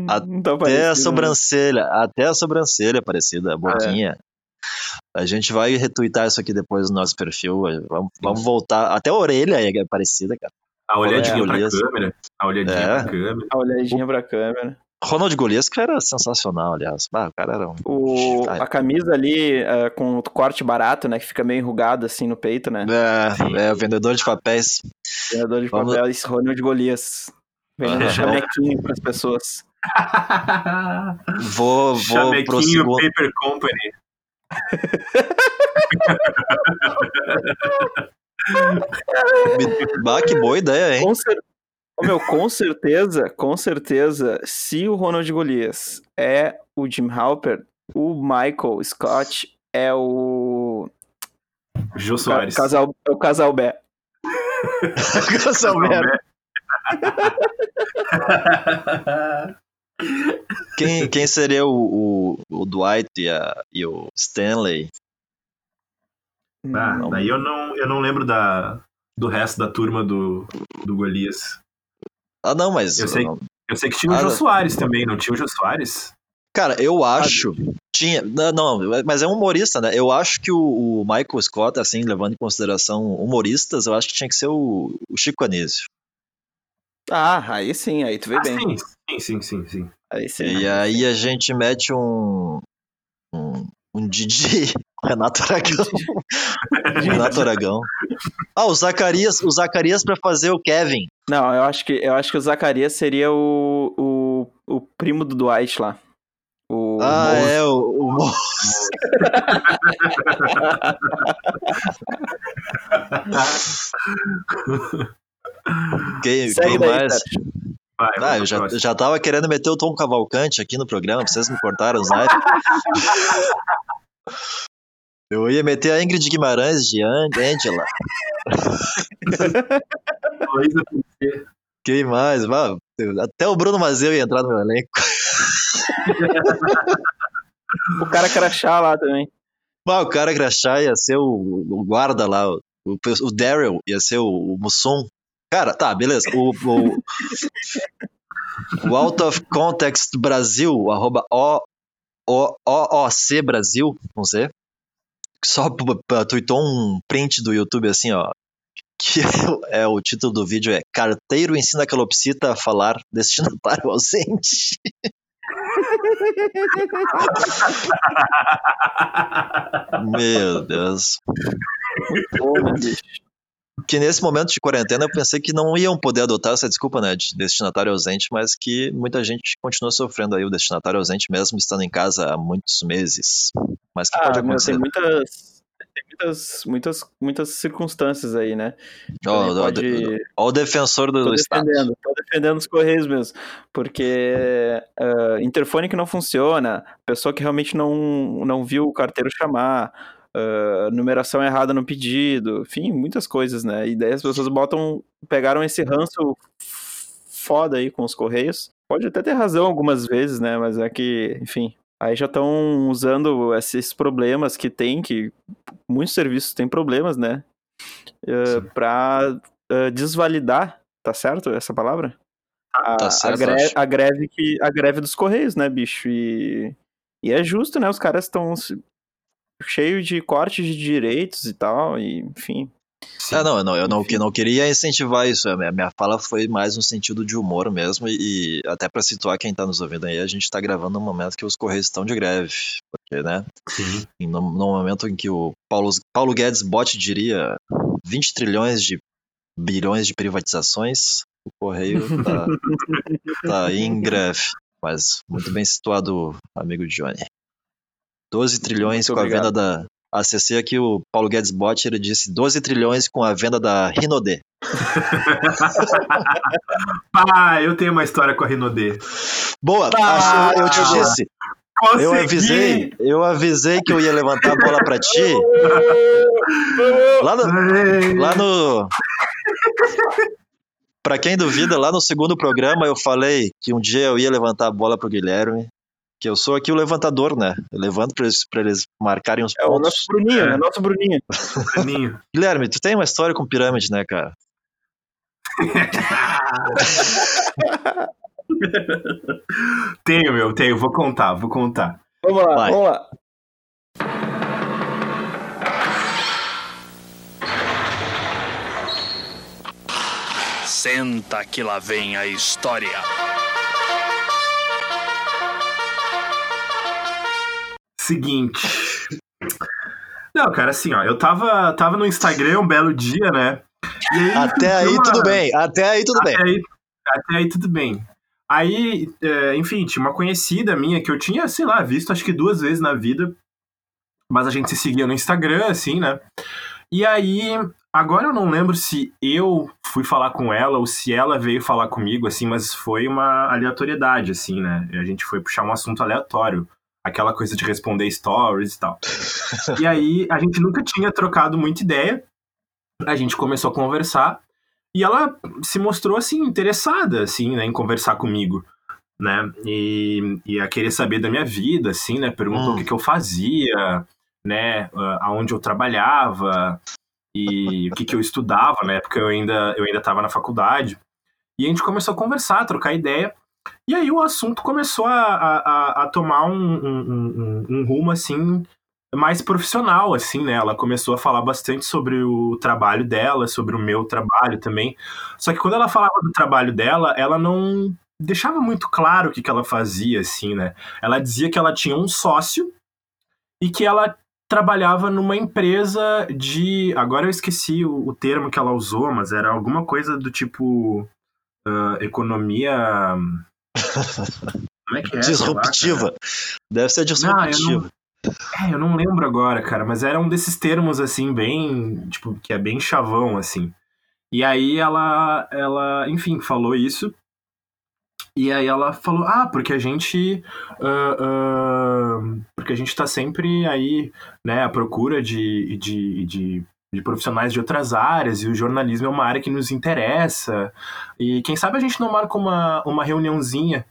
Speaker 3: Tá
Speaker 2: Até a
Speaker 3: parecendo, né?
Speaker 2: sobrancelha, até a sobrancelha parecida, a boquinha. A gente vai retweetar isso aqui depois no nosso perfil. Vamos, vamos voltar. Até a orelha é parecida, cara.
Speaker 1: A olhadinha
Speaker 2: É,
Speaker 1: pra
Speaker 2: Golias.
Speaker 1: câmera. A olhadinha
Speaker 2: É.
Speaker 1: pra câmera.
Speaker 3: A olhadinha pra câmera.
Speaker 2: Ronald Golias, que era sensacional, aliás. Ah, o cara era um.
Speaker 3: O, a camisa ali é, com o corte barato, né? Que fica meio enrugado assim no peito, né?
Speaker 2: É, é, vendedor de papéis.
Speaker 3: Vendedor de
Speaker 2: Vamos-
Speaker 3: papéis, Ronald Golias. Vendendo
Speaker 2: Aham.
Speaker 3: chamequinho pras pessoas. <laughs>
Speaker 2: Vou, vou
Speaker 1: Chamequinho
Speaker 2: pro segundo.
Speaker 1: Paper Company. <laughs>
Speaker 2: Bah, que boa ideia, hein?
Speaker 3: Com cer- Ô, meu, com certeza, com certeza, se o Ronald Golias é o Jim Halper, o Michael Scott é o
Speaker 1: Jô Soares.
Speaker 3: casal, é o casal B.
Speaker 2: Essa merda. Quem, quem seria o, o, o Dwight e, a- e o Stanley?
Speaker 1: Ah,
Speaker 3: Não.
Speaker 1: daí eu não, eu não lembro da, do resto da turma do, do Golias.
Speaker 2: Ah, não, mas.
Speaker 1: Eu sei. Eu sei que tinha o
Speaker 2: Ah,
Speaker 1: Jô
Speaker 2: não.
Speaker 1: Soares também, não tinha o Jô Soares?
Speaker 2: Cara, eu acho. Tinha. Não, não, mas é um humorista, né? Eu acho que o, o Michael Scott, assim, levando em consideração humoristas, eu acho que tinha que ser o, o Chico Anísio.
Speaker 3: Ah, aí sim, aí tu vê
Speaker 1: Ah,
Speaker 3: bem.
Speaker 1: sim, sim, sim, sim, sim.
Speaker 3: Aí sim.
Speaker 2: E aí a gente mete um. Um, um Didi. <laughs> Renato Aragão. Renato Aragão. Ah, o Zacarias, o Zacarias pra fazer o Kevin.
Speaker 3: Não, eu acho que eu acho que o Zacarias seria o, o, o primo do Dwight lá. O
Speaker 2: Ah,
Speaker 1: moço.
Speaker 2: é, o, o. Quem, <laughs>
Speaker 3: Segue
Speaker 2: quem
Speaker 3: daí,
Speaker 2: mais?
Speaker 1: Vai,
Speaker 2: Ah, eu já,
Speaker 1: próximo.
Speaker 2: já tava querendo meter o Tom Cavalcante aqui no programa, vocês me cortaram os. <laughs> Eu ia meter a Ingrid Guimarães de An- Angela. Quem mais? Até o Bruno Mazeu ia entrar no meu elenco.
Speaker 3: O cara crachá lá também.
Speaker 2: Ah, o cara crachá ia ser o, o guarda lá, o, o, o Daryl ia ser o, o Mussum. Cara, tá, beleza. O, o, o Out of Context Brasil, arroba o, o, OOC Brasil, não sei. Só tweetou um print do YouTube assim, ó. Que <laughs> é o título do vídeo é Carteiro ensina calopsita a falar destinatário <laughs> ausente. <laughs> Meu Deus.
Speaker 3: Pô, né, bicho?
Speaker 2: Que nesse momento de quarentena eu pensei que não iam poder adotar essa desculpa, né, de destinatário ausente, mas que muita gente continua sofrendo aí o destinatário ausente mesmo estando em casa há muitos meses. Mas que pode
Speaker 3: Ah, meu,
Speaker 2: acontecer.
Speaker 3: tem muitas, tem muitas, muitas, muitas circunstâncias aí, né?
Speaker 2: Ó,
Speaker 3: pode-
Speaker 2: o defensor do,
Speaker 3: Tô
Speaker 2: do Estado.
Speaker 3: tô defendendo os Correios mesmo. Porque ah, interfone que não funciona, pessoa que realmente não, não viu o carteiro chamar, ah, numeração errada no pedido, enfim, muitas coisas, né? E daí as pessoas botam, pegaram esse ranço foda aí com os Correios. Pode até ter razão algumas vezes, né? Mas é que, enfim. Aí já estão usando esses problemas que tem, que muitos serviços têm problemas, né? Uh,
Speaker 1: Sim.
Speaker 3: pra uh, desvalidar, tá certo essa palavra? A,
Speaker 2: Tá
Speaker 3: a
Speaker 2: certo,
Speaker 3: gre-
Speaker 2: acho.
Speaker 3: a greve que a greve dos correios, né, bicho? E, e é justo, né? Os caras estão cheios de cortes de direitos e tal, e enfim.
Speaker 1: Sim.
Speaker 2: Ah, não, eu não, eu não, não queria incentivar isso. A minha, minha fala foi mais no sentido de humor mesmo. E, e até pra situar quem tá nos ouvindo aí, a gente tá gravando no momento que os Correios estão de greve. Porque, né?
Speaker 1: Sim.
Speaker 2: em- No, no momento em que o Paulo, Paulo Guedes Bot diria 20 trilhões de bilhões de privatizações, o Correio tá, <laughs> tá em greve. Mas muito bem situado, amigo Johnny. 12 trilhões
Speaker 3: Muito
Speaker 2: com a
Speaker 3: obrigado.
Speaker 2: venda da. Acessei aqui o Paulo Guedes Bot, ele disse 12 trilhões com a venda da Rinode. <laughs>
Speaker 1: Ah, eu tenho uma história com a Rinodê.
Speaker 2: Boa,
Speaker 1: Ah,
Speaker 2: eu te disse. Eu avisei, eu avisei que eu ia levantar a bola pra ti. Lá no, Lá no. Pra quem duvida, lá no segundo programa eu falei que um dia eu ia levantar a bola pro Guilherme. Que eu sou aqui o levantador, né? Eu levanto pra eles, pra eles marcarem os
Speaker 3: É o
Speaker 2: pontos.
Speaker 3: nosso Bruninho, é o nosso Bruninho. <laughs>
Speaker 1: Bruninho.
Speaker 2: Guilherme, tu tem uma história com pirâmide, né, cara? <laughs>
Speaker 1: Tenho, meu, tenho. Vou contar, vou contar.
Speaker 3: Vamos lá,
Speaker 2: Vai.
Speaker 3: vamos lá.
Speaker 6: Senta que lá vem a história.
Speaker 1: Seguinte. Não, cara, assim, ó, eu tava, tava no Instagram um belo dia, né? Aí,
Speaker 2: Até aí
Speaker 1: uma-
Speaker 2: tudo bem, até aí tudo bem.
Speaker 1: Até aí, até aí tudo bem. Aí, é, enfim, tinha uma conhecida minha que eu tinha, sei lá, visto acho que duas vezes na vida. Mas a gente se seguia no Instagram, assim, né? E aí, agora eu não lembro se eu fui falar com ela ou se ela veio falar comigo, assim, mas foi uma aleatoriedade, assim, né? A gente foi puxar um assunto aleatório. Aquela coisa de responder stories e tal. e aí, a gente nunca tinha trocado muita ideia. A gente começou a conversar. E ela se mostrou, assim, interessada, assim, né, em conversar comigo, né, e, e a querer saber da minha vida, assim, né, perguntou
Speaker 2: Hum.
Speaker 1: o que, que eu fazia, né, aonde eu trabalhava e o que, que eu estudava, na época eu ainda, eu ainda tava na faculdade. E a gente começou a conversar, a trocar ideia, e aí o assunto começou a, a, a- tomar um, um, um- um rumo, assim, mais profissional, assim, né? Ela começou a falar bastante sobre o trabalho dela, sobre o meu trabalho também. Só que quando ela falava do trabalho dela, ela não deixava muito claro o que, que ela fazia, assim, né? Ela dizia que ela tinha um sócio e que ela trabalhava numa empresa de. Agora eu esqueci o, o termo que ela usou, mas era alguma coisa do tipo. ah, economia. Como é que é? essa lá?
Speaker 2: Disruptiva. Deve ser
Speaker 1: Não, eu
Speaker 2: disruptivo.
Speaker 1: É, eu não lembro agora, cara, mas era um desses termos, assim, bem, tipo, que é bem chavão, assim. E aí ela, ela, enfim, falou isso. E aí ela falou, ah, porque a gente, ah, ah, porque a gente tá sempre aí, né, à procura de, de, de, de profissionais de outras áreas, e o jornalismo é uma área que nos interessa. E quem sabe a gente não marca uma, uma reuniãozinha.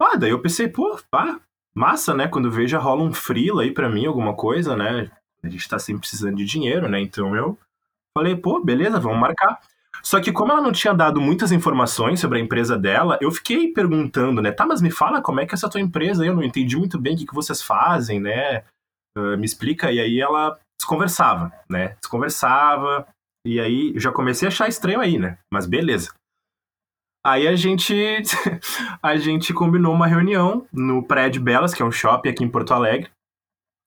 Speaker 1: Ah, daí eu pensei, pô, pá, massa, né? Quando veja rola um freela aí pra mim, alguma coisa, né? A gente tá sempre precisando de dinheiro, né? Então eu falei, pô, beleza, vamos marcar. Só que como ela não tinha dado muitas informações sobre a empresa dela, eu fiquei perguntando, né? Tá, mas me fala como é que é essa tua empresa? Eu não entendi muito bem o que, que vocês fazem, né? Ah, me explica. E aí ela desconversava, né? Desconversava. E aí eu já comecei a achar estranho aí, né? Mas beleza. Aí a gente <laughs> a gente combinou uma reunião no Prédio Belas, que é um shopping aqui em Porto Alegre.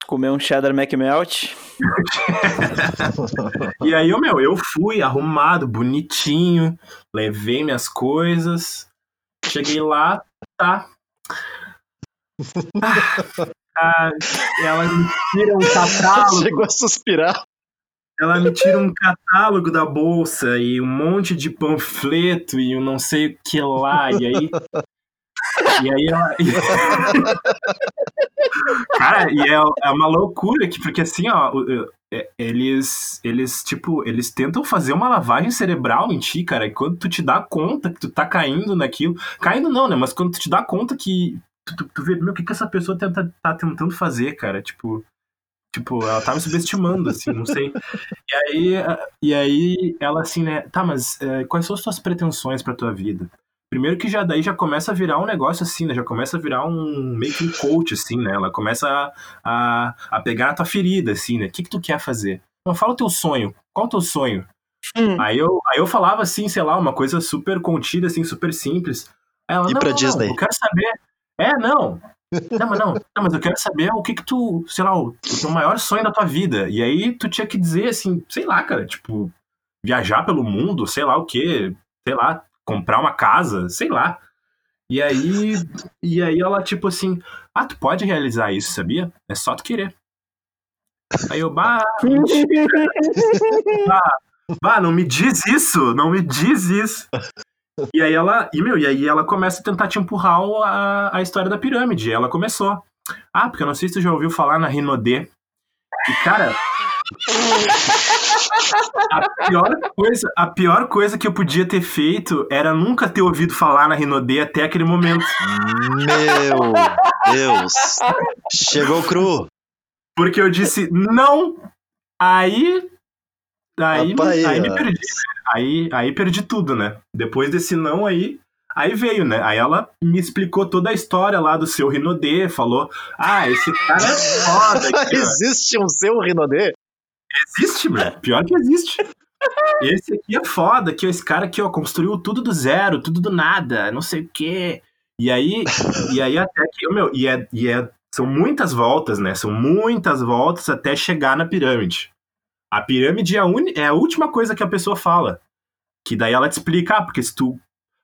Speaker 3: Comer um cheddar McMelt. <laughs>
Speaker 1: E aí, eu, meu, eu fui arrumado, bonitinho, levei minhas coisas, cheguei lá, tá. Ah, <laughs> ela me tira um catálogo, <laughs>
Speaker 2: Chegou a suspirar.
Speaker 1: ela me tira um catálogo da bolsa e um monte de panfleto e eu não sei o que lá, e aí. E aí ela. <laughs> Cara, e é, é uma loucura que, porque assim, ó, é- eles, eles, tipo, eles tentam fazer uma lavagem cerebral em ti, cara, e quando tu te dá conta que tu tá caindo naquilo, caindo não, né, mas quando tu te dá conta que tu, tu, tu vê, meu, o que que essa pessoa tenta, tá tentando fazer, cara, tipo, tipo, ela tá me subestimando, assim, não sei. E aí, a- e aí ela assim, né, tá, mas eh, quais são as tuas pretensões pra tua vida? Primeiro que já daí já começa a virar um negócio assim, né? Já começa a virar um meio que um coach, assim, né? Ela começa a, a, a pegar na tua ferida, assim, né? O que, que tu quer fazer? Não, fala o teu sonho. Qual o teu sonho?
Speaker 3: Hum.
Speaker 1: Aí, eu, aí eu falava assim, sei lá, uma coisa super contida, assim, super simples. Aí ela,
Speaker 2: Ir
Speaker 1: não,
Speaker 2: pra
Speaker 1: não,
Speaker 2: Disney.
Speaker 1: Não, eu quero saber. É, não. Não, mas não. Não, mas eu quero saber o que que tu, sei lá, o, o teu maior sonho da tua vida. E aí tu tinha que dizer assim, sei lá, cara, tipo, viajar pelo mundo, sei lá o quê, sei lá, comprar uma casa, sei lá. E aí, e aí ela, tipo assim, ah, tu pode realizar isso, sabia? É só tu querer. Aí eu, bah, mentira, <laughs> bah, não me diz isso, não me diz isso. E aí ela, e meu, e aí ela começa a tentar te empurrar a, a história da pirâmide. E ela começou. Ah, porque eu não sei se tu já ouviu falar na Rinodê. E cara, a pior coisa, a pior coisa que eu podia ter feito era nunca ter ouvido falar na Rinodê até aquele momento.
Speaker 2: Meu Deus. Chegou cru.
Speaker 1: Porque eu disse não. Aí. Aí,
Speaker 2: Rapaz,
Speaker 1: aí me
Speaker 2: ó.
Speaker 1: perdi. né? Aí, aí perdi tudo, né? Depois desse não aí. Aí veio, né? Aí ela me explicou toda a história lá do seu Rinodê, falou: Ah, esse cara é foda. aqui, ó." <laughs>
Speaker 2: Existe um seu Rinodê?
Speaker 1: Existe, meu. Pior que existe. Esse aqui é foda, que esse cara aqui, ó, construiu tudo do zero, tudo do nada, não sei o quê. E aí, e aí até que, meu, e é, e é, são muitas voltas, né? São muitas voltas até chegar na pirâmide. A pirâmide é a, uni- é a última coisa que a pessoa fala. Que daí ela te explica, ah, porque se tu,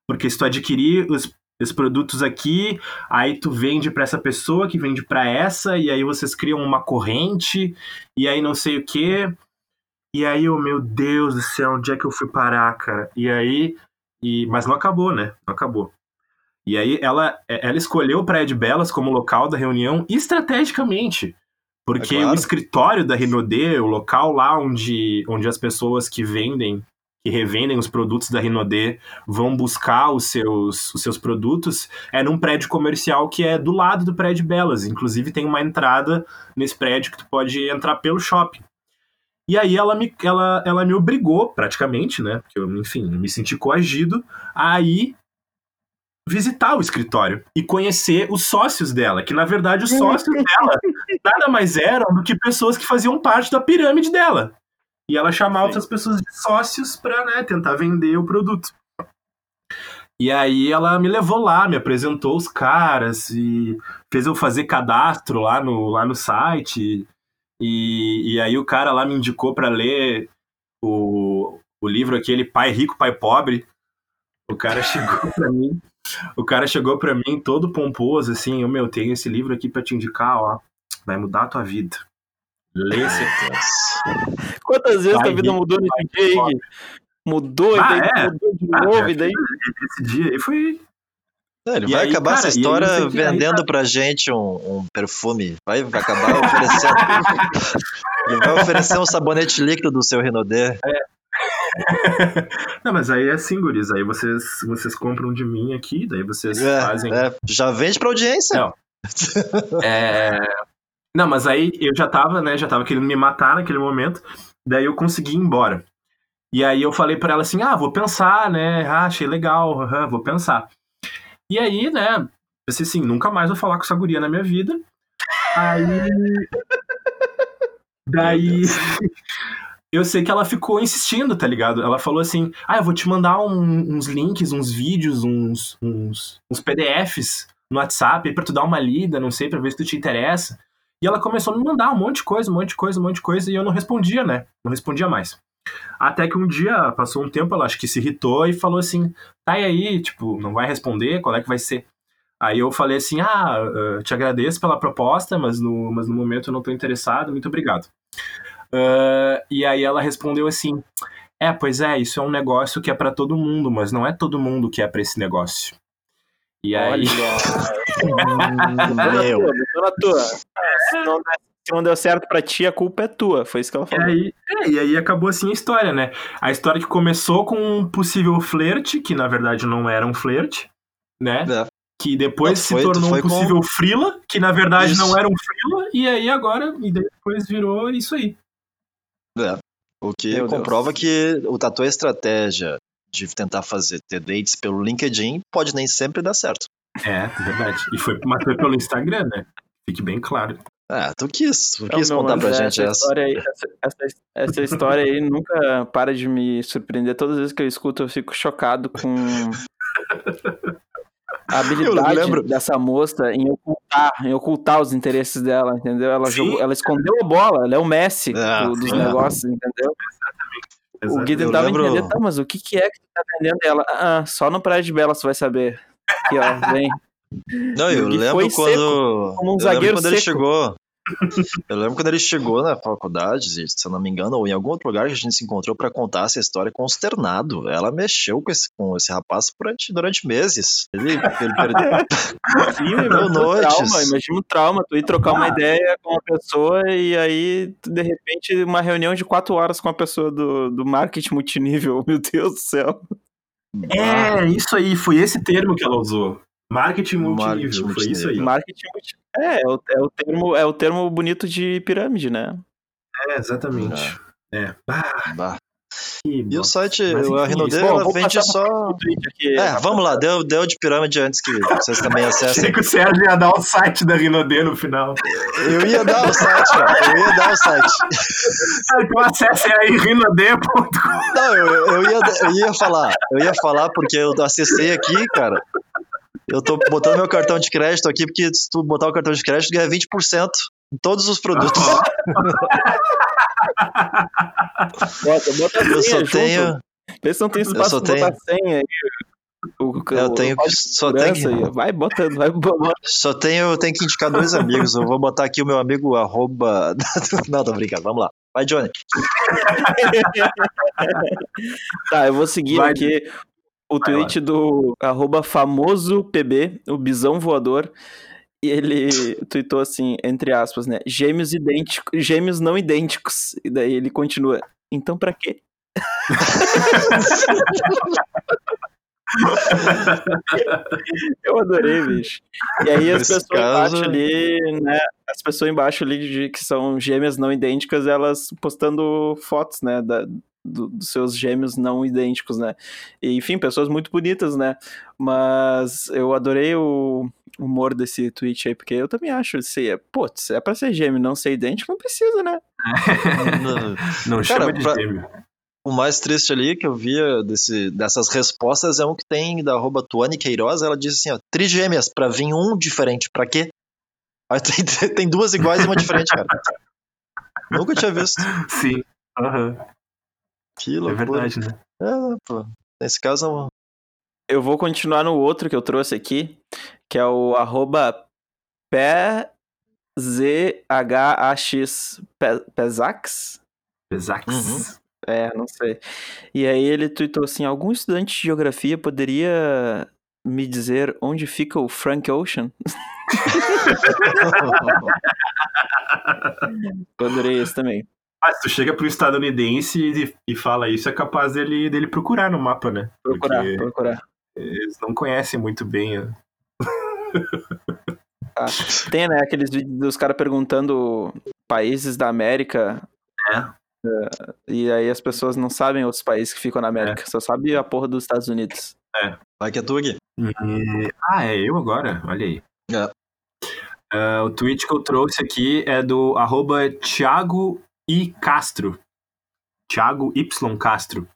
Speaker 1: porque se tu adquirir os, os produtos aqui, aí tu vende pra essa pessoa que vende pra essa, e aí vocês criam uma corrente, e aí não sei o quê. E aí, eu, meu Deus do céu, onde é que eu fui parar, cara? E aí, e, mas não acabou, né? Não acabou. E aí, ela, ela escolheu Praia de Belas como local da reunião estrategicamente. Porque
Speaker 2: É claro.
Speaker 1: o escritório da Rinodê, o local lá onde, onde as pessoas que vendem, que revendem os produtos da Rinodê vão buscar os seus, os seus produtos, é num prédio comercial que é do lado do Prédio Belas. Inclusive, tem uma entrada nesse prédio que tu pode entrar pelo shopping. E aí ela me, ela, ela me obrigou, praticamente, né? Porque eu, enfim, me senti coagido a ir visitar o escritório e conhecer os sócios dela, que na verdade os sócios <laughs> dela nada mais eram do que pessoas que faziam parte da pirâmide dela. E ela chamava
Speaker 3: Sim.
Speaker 1: essas pessoas de sócios para né, tentar vender o produto. E aí ela me levou lá, me apresentou os caras e fez eu fazer cadastro lá no, lá no site. E, e aí o cara lá me indicou para ler o, o livro aquele Pai Rico, Pai Pobre. O cara <laughs> chegou para mim. O cara chegou pra mim todo pomposo, assim, o meu, tenho esse livro aqui pra te indicar, ó. Vai mudar a tua vida. Lê esse aqui.
Speaker 3: Quantas vezes
Speaker 1: Vai
Speaker 3: a vida mudou nesse dia? Mudou,
Speaker 1: Ah,
Speaker 3: e daí
Speaker 1: é?
Speaker 3: mudou de
Speaker 1: Ah,
Speaker 3: novo,
Speaker 1: é,
Speaker 3: e daí.
Speaker 1: Esse dia aí foi.
Speaker 2: É, ele
Speaker 1: E
Speaker 2: vai
Speaker 1: aí,
Speaker 2: acabar
Speaker 1: cara,
Speaker 2: essa
Speaker 1: aí
Speaker 2: história
Speaker 1: que- aí
Speaker 2: vendendo pra gente um, um perfume. Vai, vai acabar oferecendo. <laughs> ele vai oferecer um sabonete líquido do seu Rinodê. <laughs>
Speaker 1: Não, mas aí é assim, guris. Aí vocês, vocês compram de mim aqui, daí vocês
Speaker 2: É,
Speaker 1: fazem.
Speaker 2: é, já vende pra audiência.
Speaker 1: Não. <laughs> É... Não, mas aí eu já tava, né? Já tava querendo me matar naquele momento. Daí eu consegui ir embora. E aí eu falei pra ela assim: ah, vou pensar, né? Ah, achei legal, aham, vou pensar. E aí, né? Pensei assim: nunca mais vou falar com essa guria na minha vida. Aí. <laughs> Daí. Eu sei que ela ficou insistindo, tá ligado? Ela falou assim: ah, eu vou te mandar um- uns links, uns vídeos, uns, uns, uns PDFs no WhatsApp pra tu dar uma lida, não sei, pra ver se tu te interessa. E ela começou a me mandar um monte de coisa, um monte de coisa, um monte de coisa, e eu não respondia, né? Não respondia mais. Até que um dia, passou um tempo, ela acho que se irritou e falou assim: tá e aí, tipo, não vai responder? Qual é que vai ser? Aí eu falei assim: ah, eh, te agradeço pela proposta, mas no, mas no momento eu não tô interessado, muito obrigado. Ah, e aí ela respondeu assim: é, pois é, isso é um negócio que é pra todo mundo, mas não é todo mundo que é pra esse negócio. E aí.
Speaker 2: Meu.
Speaker 3: Botou na tua. É, se, não, se não deu certo pra ti, a culpa é tua. Foi isso que ela
Speaker 1: E
Speaker 3: falou.
Speaker 1: aí, é, e aí acabou assim a história, né? A história que começou com um possível flerte, que na verdade não era um flerte, né?
Speaker 2: É.
Speaker 1: Que depois
Speaker 2: Não,
Speaker 1: se
Speaker 2: foi-
Speaker 1: tornou
Speaker 2: foi
Speaker 1: um
Speaker 2: com-
Speaker 1: possível frila, que na verdade
Speaker 2: Isso.
Speaker 1: não era um frila, e aí agora, e depois virou isso aí.
Speaker 2: O que
Speaker 3: Meu Deus.
Speaker 2: comprova que o- a tua estratégia de tentar fazer ter dates pelo LinkedIn pode nem sempre dar certo.
Speaker 1: É, verdade. E foi, mas foi pelo Instagram, né? Fique bem claro.
Speaker 2: Ah, tu quis, tu
Speaker 3: Não,
Speaker 2: quis
Speaker 3: meu,
Speaker 2: contar pra gente essa.
Speaker 3: História aí, essa, essa- essa história aí nunca para de me surpreender. Todas as vezes que eu escuto, eu fico chocado com a habilidade
Speaker 2: lembro.
Speaker 3: dessa moça em ocultar, em ocultar os interesses dela, entendeu? Ela, jogou, ela escondeu a bola, ela é o Messi
Speaker 2: Ah,
Speaker 3: do- dos
Speaker 2: sim.
Speaker 3: negócios, entendeu? O Gui tentava
Speaker 2: lembro-
Speaker 3: entender, tá, mas o que, que é que tu tá vendendo? E Ela, ah, ah, só no Praia de Bela você vai saber. Aqui, ó, vem.
Speaker 2: Não, eu
Speaker 3: Ele
Speaker 2: lembro quando.
Speaker 3: seco, como um
Speaker 2: eu lembro
Speaker 3: zagueiro
Speaker 2: quando ele
Speaker 3: seco.
Speaker 2: chegou. <laughs> Eu lembro quando ele chegou na faculdade, se eu não me engano, ou em algum outro lugar que a gente se encontrou pra contar essa história consternado. Ela mexeu com esse, com esse rapaz durante, durante meses. Ele, ele perdeu. <laughs>
Speaker 3: Sim,
Speaker 2: Deu
Speaker 3: meu,
Speaker 2: noites.
Speaker 3: trauma, imagina o trauma, tu ir trocar uma ideia com uma pessoa e aí, de repente, uma reunião de quatro horas com a pessoa do, do marketing multinível. <laughs> Meu Deus do céu.
Speaker 1: É, isso aí, foi esse termo que ela usou. Marketing multinível,
Speaker 2: Marketing
Speaker 1: foi isso aí.
Speaker 3: Marketing multi... É, é o, é, o termo, é o termo bonito de pirâmide, né?
Speaker 1: É, exatamente. É. Ah,
Speaker 2: bah.
Speaker 1: que
Speaker 2: E o site,
Speaker 1: Mas,
Speaker 2: a Rinode, ela vende só.
Speaker 3: aqui.
Speaker 2: É, vamos lá, deu, deu de pirâmide antes que vocês também <laughs>
Speaker 1: Achei
Speaker 2: acessem.
Speaker 1: que o Sérgio ia dar o site da Rinodê no final.
Speaker 2: Eu ia dar o site, cara. Eu ia dar o site.
Speaker 1: Ah, então acessem aí rinodê.com.
Speaker 2: Não, eu, eu, ia, eu ia falar. Eu ia falar porque eu acessei aqui, cara. Eu tô botando meu cartão de crédito aqui, porque se tu botar o cartão de crédito, ganha 20% em todos os produtos.
Speaker 3: Bota,
Speaker 2: Eu só
Speaker 3: junto.
Speaker 2: tenho.
Speaker 3: Vê se não tem
Speaker 2: eu
Speaker 3: espaço pra botar senha aí. O,
Speaker 2: Eu
Speaker 3: o-
Speaker 2: tenho que. Só tenho,
Speaker 3: aí. Vai botando, vai botando.
Speaker 2: só tenho, tenho que indicar dois amigos. Eu vou botar aqui o meu amigo arroba. <laughs> Não, tô brincando, vamos lá. Vai, Johnny. <laughs>
Speaker 3: Tá, eu vou seguir
Speaker 1: Vai.
Speaker 3: aqui o
Speaker 1: Vai
Speaker 3: tweet do arroba famoso PB, o bisão voador. E ele tweetou assim, entre aspas, né? Gêmeos idênticos, gêmeos não idênticos. E daí ele continua. Então pra quê? <laughs> Eu adorei, bicho. E aí as
Speaker 2: Nesse
Speaker 3: pessoas
Speaker 2: caso-
Speaker 3: embaixo ali, né? As pessoas embaixo ali de, que são gêmeas não idênticas, elas postando fotos, né? Da, do- dos seus gêmeos não idênticos, né? E, enfim, pessoas muito bonitas, né? Mas eu adorei o humor desse tweet aí, porque eu também acho, se é, se é pra ser gêmeo e não ser idêntico, não precisa, né? <laughs>
Speaker 1: Não chama de
Speaker 2: pra-
Speaker 1: gêmeo.
Speaker 2: O mais triste ali que eu via desse, dessas respostas é um que tem da arroba Tuane Queiroz. Ela diz assim: ó, trigêmeas, pra vir um diferente, pra quê? <laughs> Aí tem, tem duas iguais e uma diferente, cara. <laughs> Nunca tinha visto.
Speaker 1: Sim. Aham.
Speaker 2: Que
Speaker 1: É
Speaker 2: loucura.
Speaker 1: verdade, né?
Speaker 2: É, pô. Nesse caso,
Speaker 3: eu vou continuar no outro que eu trouxe aqui, que é o arroba PZHAX Pe- Pezax?
Speaker 1: Pesax.
Speaker 2: Uhum.
Speaker 3: É, não sei. E aí ele tweetou assim: algum estudante de geografia poderia me dizer onde fica o Frank Ocean? <laughs> <laughs> Adorei esse também.
Speaker 1: Ah, se tu chega pro estadunidense e, e fala isso, é capaz dele, dele procurar no mapa, né?
Speaker 3: Procurar,
Speaker 1: Porque
Speaker 3: procurar.
Speaker 1: eles não conhecem muito bem. ó. <laughs>
Speaker 3: Tem, né, aqueles vídeos dos caras perguntando países da América.
Speaker 1: É.
Speaker 3: eh, E aí as pessoas não sabem outros países que ficam na América, só sabe a porra dos Estados Unidos.
Speaker 2: Vai que é tu, Gui.
Speaker 1: E- Ah, é eu agora? Olha aí.
Speaker 2: É.
Speaker 1: Ah, o tweet que eu trouxe aqui é do arroba Thiago I. Castro. Thiago Y. Castro.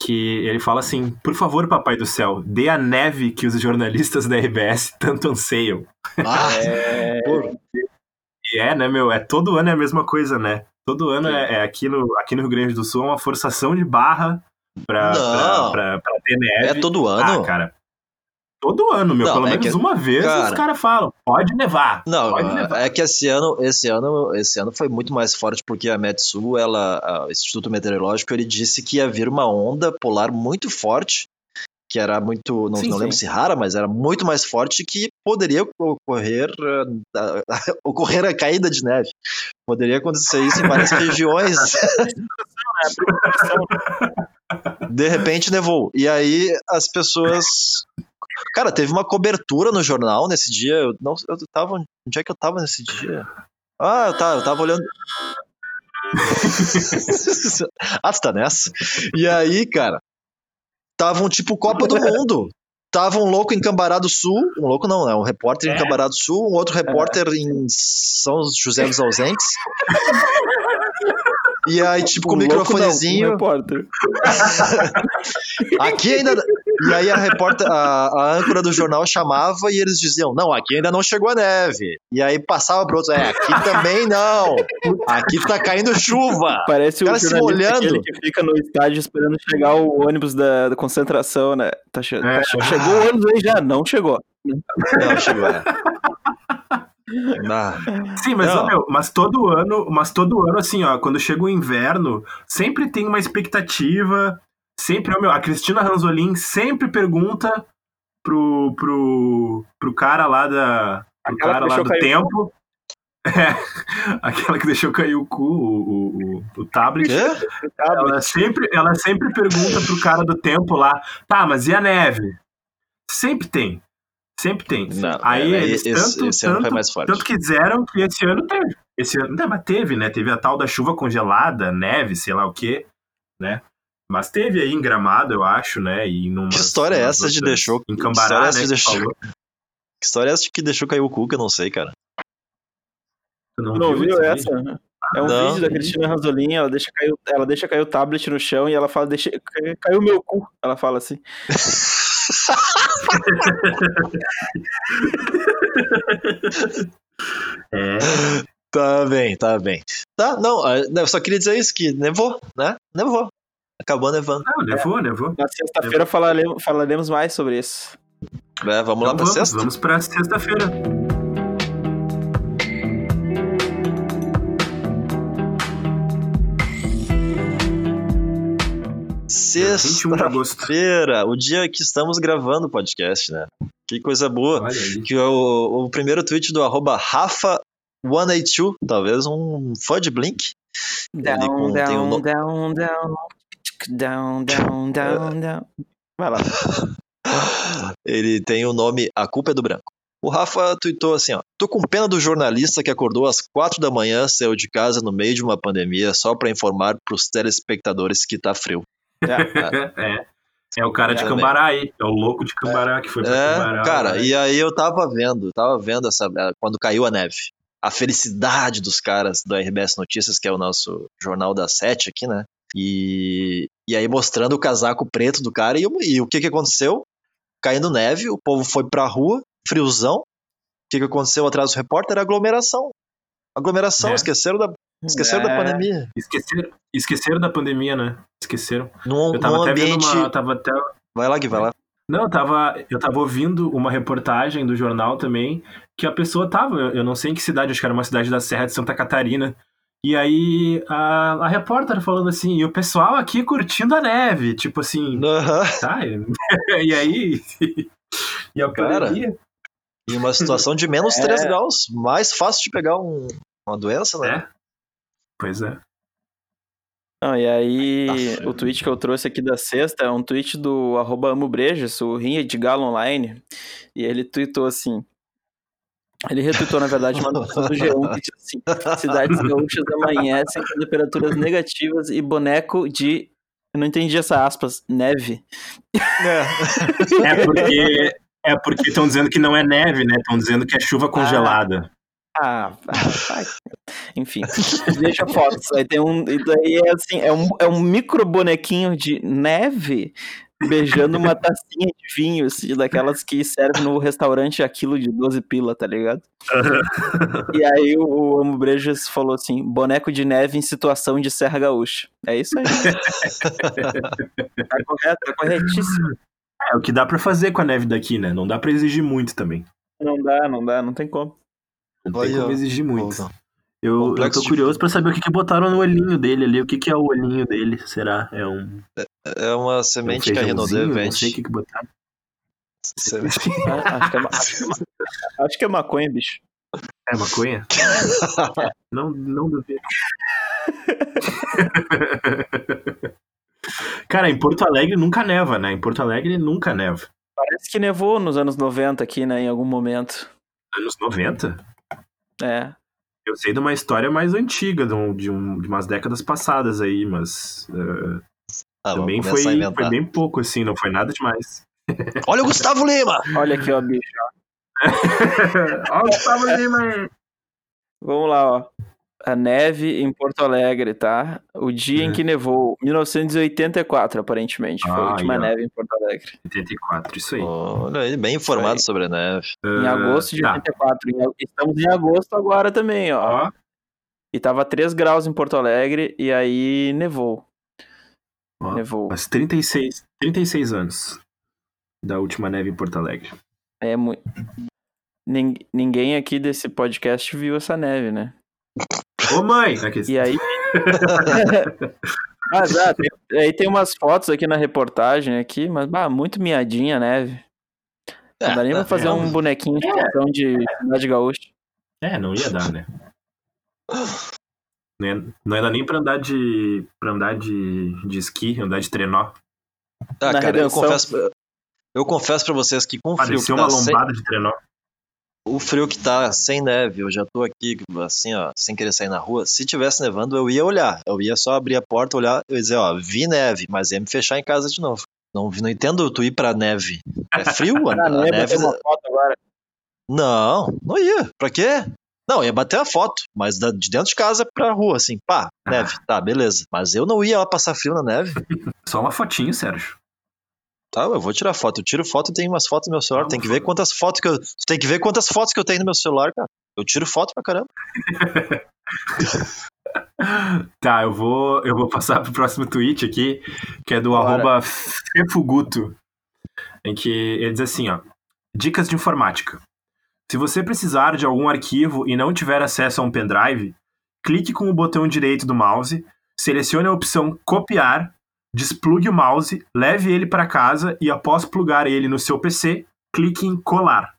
Speaker 1: Que ele fala assim: Por favor, papai do céu, dê a neve que os jornalistas da RBS <laughs> tanto anseiam.
Speaker 2: Ah,
Speaker 3: É,
Speaker 1: E é, né, meu? É todo ano é a mesma coisa, né? Todo ano é, é aqui, no, aqui no Rio Grande do Sul é uma forçação de barra pra, pra, pra, pra ter neve.
Speaker 2: é todo ano?
Speaker 1: Ah, cara. Todo ano, meu.
Speaker 2: Não,
Speaker 1: Pelo
Speaker 2: é
Speaker 1: menos
Speaker 2: que-
Speaker 1: uma vez
Speaker 2: cara-
Speaker 1: os caras falam: pode nevar.
Speaker 2: Não,
Speaker 1: Pode levar.
Speaker 2: é que esse ano, esse ano, esse ano foi muito mais forte porque a Metsu, ela, o Instituto Meteorológico, ele disse que ia vir uma onda polar muito forte, que era muito, não,
Speaker 3: Sim,
Speaker 2: não lembro
Speaker 3: sim.
Speaker 2: se rara, mas era muito mais forte que poderia ocorrer eh, a- <laughs> ocorrer a caída de neve. Poderia acontecer isso em várias <laughs> regiões. <laughs> De repente nevou. E aí as pessoas. Cara, teve uma cobertura no jornal nesse dia. Eu, não, eu tava. Onde é que eu tava nesse dia? Ah, eu tava, eu tava olhando. <laughs> ah, tu tá nessa? E aí, cara, tava um tipo Copa do Mundo. Tava um louco em Cambará do Sul, um louco não, né? Um repórter em
Speaker 1: É.
Speaker 2: Cambará do Sul, um outro repórter em São José dos Ausentes. E aí, tipo, com o
Speaker 3: Um louco não, um
Speaker 2: microfonezinho.
Speaker 3: repórter. <laughs>
Speaker 2: Aqui ainda. E aí a repórter, a, a âncora do jornal chamava e eles diziam: Não, aqui ainda não chegou a neve. E aí passava pro outro: É, aqui também não. Aqui tá caindo chuva.
Speaker 3: Parece o
Speaker 2: cara se
Speaker 3: aquele que fica no estádio esperando chegar o ônibus da, da concentração, né? Tá che-
Speaker 1: É.
Speaker 3: tá che- chegou o ônibus aí já? Não chegou.
Speaker 2: Não, chegou. É. Ah,
Speaker 1: Sim, mas,
Speaker 2: Não.
Speaker 1: ó, meu, mas todo ano, mas todo ano, assim, ó, quando chega o inverno, sempre tem uma expectativa. Sempre, ó, meu, a Cristina Ranzolin sempre pergunta pro, pro, pro cara lá da. Pro
Speaker 3: Aquela
Speaker 1: cara lá do
Speaker 3: o
Speaker 1: tempo. É, <laughs> aquela que deixou cair o cu, o, o, o, o tablet.
Speaker 2: quê?
Speaker 1: Ela sempre, ela sempre pergunta pro cara do tempo lá, tá, mas e a neve? Sempre tem. Sempre tem.
Speaker 2: Não,
Speaker 1: Aí
Speaker 2: é,
Speaker 1: eles
Speaker 2: esse,
Speaker 1: tanto,
Speaker 2: esse
Speaker 1: tanto,
Speaker 2: mais forte.
Speaker 1: tanto quiseram que esse ano teve. Esse ano, não, mas teve, né? Teve a tal da chuva congelada, neve, sei lá o quê, né? Mas teve aí em Gramado, eu acho, né? E numas,
Speaker 2: Que história é essa de deixou-
Speaker 1: Em
Speaker 2: que
Speaker 1: Cambará,
Speaker 2: história é
Speaker 1: né?
Speaker 2: essa de
Speaker 1: que
Speaker 2: deixou-
Speaker 1: falou.
Speaker 2: Que história é essa que deixou cair o cu, que eu não sei, cara.
Speaker 1: Tu não,
Speaker 3: Não
Speaker 1: viu
Speaker 3: viu essa?
Speaker 1: vídeo?
Speaker 3: É um
Speaker 2: Não.
Speaker 3: vídeo da Cristina Ranzolin, ela deixa, cair, o- ela deixa cair o tablet no chão e ela fala, deixa, cai- caiu meu cu. Ela fala assim. <laughs>
Speaker 1: É,
Speaker 2: Tá bem, tá bem. Tá, não, ah, eu só queria dizer isso, que nevou, né? Nevou. Acabou nevando.
Speaker 1: não, levou, levou.
Speaker 3: Na sexta-feira falaremos, falaremos mais sobre isso.
Speaker 2: É, vamos lá
Speaker 1: Então
Speaker 2: pra
Speaker 1: vamos,
Speaker 2: sexta?
Speaker 1: vamos pra sexta-feira.
Speaker 2: Sexta-feira,
Speaker 1: 21 de agosto.
Speaker 2: o dia que estamos gravando o podcast, né? Que coisa boa. Que o, o primeiro tweet do arroba Rafa182, talvez um fã de Blink. Ele com- tem um no-
Speaker 3: down, down, down, down, down, down. Vai lá.
Speaker 2: Ele tem o nome A Culpa é do Branco. O Rafa tweetou assim, ó. Tô com pena do jornalista que acordou às quatro da manhã, saiu de casa no meio de uma pandemia só pra informar pros telespectadores que tá frio.
Speaker 1: É. <laughs> É o cara de
Speaker 2: É,
Speaker 1: Cambará aí. É o louco de Cambará que foi pra
Speaker 2: É,
Speaker 1: Cambará.
Speaker 2: cara,
Speaker 1: né?
Speaker 2: e aí eu tava vendo, tava vendo essa quando caiu a neve. A felicidade dos caras do RBS Notícias, que é o nosso jornal da sete aqui, né? E, e aí mostrando o casaco preto do cara e, o- e o que que aconteceu? Caindo neve, o povo foi pra rua, friozão. O que que aconteceu atrás do repórter? Aglomeração. Aglomeração,
Speaker 1: É.
Speaker 2: esqueceram da, esqueceram da
Speaker 3: É.
Speaker 2: pandemia.
Speaker 1: Esqueceram, esqueceram da pandemia, né? Esqueceram.
Speaker 2: Num,
Speaker 1: Eu tava até
Speaker 2: ambiente.
Speaker 1: vendo uma. Tava até,
Speaker 2: Vai lá, Gui, vai lá.
Speaker 1: Não, eu tava, eu tava ouvindo uma reportagem do jornal também, que a pessoa tava, eu não sei em que cidade, acho que era uma cidade da Serra de Santa Catarina. E aí a, a repórter falando assim, e o pessoal aqui curtindo a neve, tipo assim,
Speaker 2: Aham.
Speaker 1: tá, e <laughs> aí? E a
Speaker 2: Cara.
Speaker 1: pandemia?
Speaker 2: Em uma situação de menos <laughs>
Speaker 3: É.
Speaker 2: 3 graus, mais fácil de pegar um- uma doença, né?
Speaker 1: É. Pois é.
Speaker 3: Não, e aí,
Speaker 2: Tá
Speaker 3: o tweet que eu trouxe aqui da sexta é um tweet do arroba amobrejas, o Rinha de Galo Online, e ele tweetou assim, ele retweetou, na verdade, uma notícia do G1 que diz assim, cidades gaúchas amanhecem com temperaturas negativas e boneco de, eu não entendi essa aspas, neve.
Speaker 1: É porque é porque estão dizendo que não é neve, né? Estão dizendo que é chuva congelada.
Speaker 3: Ah, ah, vai. enfim, deixa fotos. Aí tem um, daí é assim, é um, é um micro bonequinho de neve beijando uma tacinha de vinho, assim, daquelas que servem no restaurante a quilo de 12 pila, tá ligado? e aí o, Amo Brejas falou assim, boneco de neve em situação de Serra Gaúcha. É isso aí. tá correto, tá corretíssimo.
Speaker 1: É o que dá pra fazer com a neve daqui, né? Não dá pra exigir muito também.
Speaker 3: Não dá, não dá, não tem como.
Speaker 1: Não tem como exigir muito.
Speaker 2: Volta.
Speaker 1: Eu, eu tô
Speaker 2: de-
Speaker 1: curioso pra saber o que, que botaram no olhinho dele ali. O que, que é o olhinho dele? Será? É um,
Speaker 2: É uma
Speaker 1: é um
Speaker 2: semente que a Renaudê
Speaker 1: feijãozinho? Não sei o
Speaker 2: vende.
Speaker 1: que, que botaram.
Speaker 2: Semente. <laughs>
Speaker 3: Ah, Acho que é, ma- acho que é ma- acho que é maconha, bicho.
Speaker 1: É maconha? <laughs> não, não duvido. <laughs> Cara, em Porto Alegre nunca neva, né? Em Porto Alegre nunca neva.
Speaker 3: Parece que nevou nos anos 90 aqui, né, em algum momento.
Speaker 1: Anos 90?
Speaker 3: É.
Speaker 1: Eu sei de uma história mais antiga, de, um, de, um- de umas décadas passadas aí, mas eh,
Speaker 2: Ah,
Speaker 1: também foi, foi bem pouco, assim, não foi nada demais.
Speaker 2: Olha o Gustavo Lima!
Speaker 3: Olha aqui, ó, bicho. <laughs>
Speaker 1: Olha o Gustavo Lima aí.
Speaker 3: Vamos lá, ó. A neve em Porto Alegre, tá? O dia em que nevou, 1984, aparentemente. Foi a
Speaker 1: Ah,
Speaker 3: última neve em Porto Alegre.
Speaker 1: 84, isso aí.
Speaker 2: Olha ele, bem informado sobre a neve.
Speaker 3: Em
Speaker 1: Ah,
Speaker 3: agosto de
Speaker 1: tá.
Speaker 3: 84. Em ag- Estamos em agosto agora também, ó.
Speaker 1: Ó,
Speaker 3: E tava 3 graus em Porto Alegre e aí nevou.
Speaker 1: ó,
Speaker 3: Nevou.
Speaker 1: faz 36, 36 anos da última neve em Porto Alegre.
Speaker 3: É muito. Ninguém aqui desse podcast viu essa neve, né?
Speaker 1: Ô mãe! Aqui,
Speaker 3: E aí. <laughs> ah, já, tem- aí tem umas fotos aqui na reportagem aqui, mas bah, muito miadinha a neve. Não dá nem pra fazer
Speaker 1: é,
Speaker 3: um bonequinho de situação de cidade gaúcha.
Speaker 1: É, não ia dar, né? Não ia, não ia dar nem pra andar de. pra andar de, de esqui, andar de trenó.
Speaker 2: Ah,
Speaker 3: Na
Speaker 2: cara, eu
Speaker 3: redenção.
Speaker 2: confesso, eu confesso pra vocês que com o frio tá
Speaker 1: uma
Speaker 2: sem,
Speaker 1: lombada de trenó.
Speaker 2: O frio que tá sem neve, eu já tô aqui assim, ó, sem querer sair na rua. Se tivesse nevando, eu ia olhar. Eu ia só abrir a porta, olhar e dizer, ó, vi neve, mas ia me fechar em casa de novo. Não, não entendo tu ir pra neve. É frio? A, <laughs>
Speaker 3: Ah, não
Speaker 2: a
Speaker 3: ia
Speaker 2: neve.
Speaker 3: uma foto agora.
Speaker 2: Não, não ia. Pra quê? Não, ia bater a foto, mas de dentro de casa pra rua, assim, pá, neve, tá, beleza. Mas eu não ia lá passar frio na neve. <laughs>
Speaker 1: Só uma fotinho, Sérgio.
Speaker 2: Tá, eu vou tirar foto. Eu tiro foto e tenho umas fotos no meu celular.
Speaker 1: Não,
Speaker 2: tem que ver quantas fotos que eu. Tem que ver quantas fotos que eu tenho no meu celular, cara. Eu tiro foto pra caramba. <laughs>
Speaker 1: Tá, eu vou, eu vou passar pro próximo tweet aqui, que é do
Speaker 3: Bora.
Speaker 1: arroba Fefuguto, em que ele diz assim, ó. Dicas de informática. Se você precisar de algum arquivo e não tiver acesso a um pendrive, clique com o botão direito do mouse, selecione a opção copiar, desplugue o mouse, leve ele para casa e após plugar ele no seu PC, clique em colar.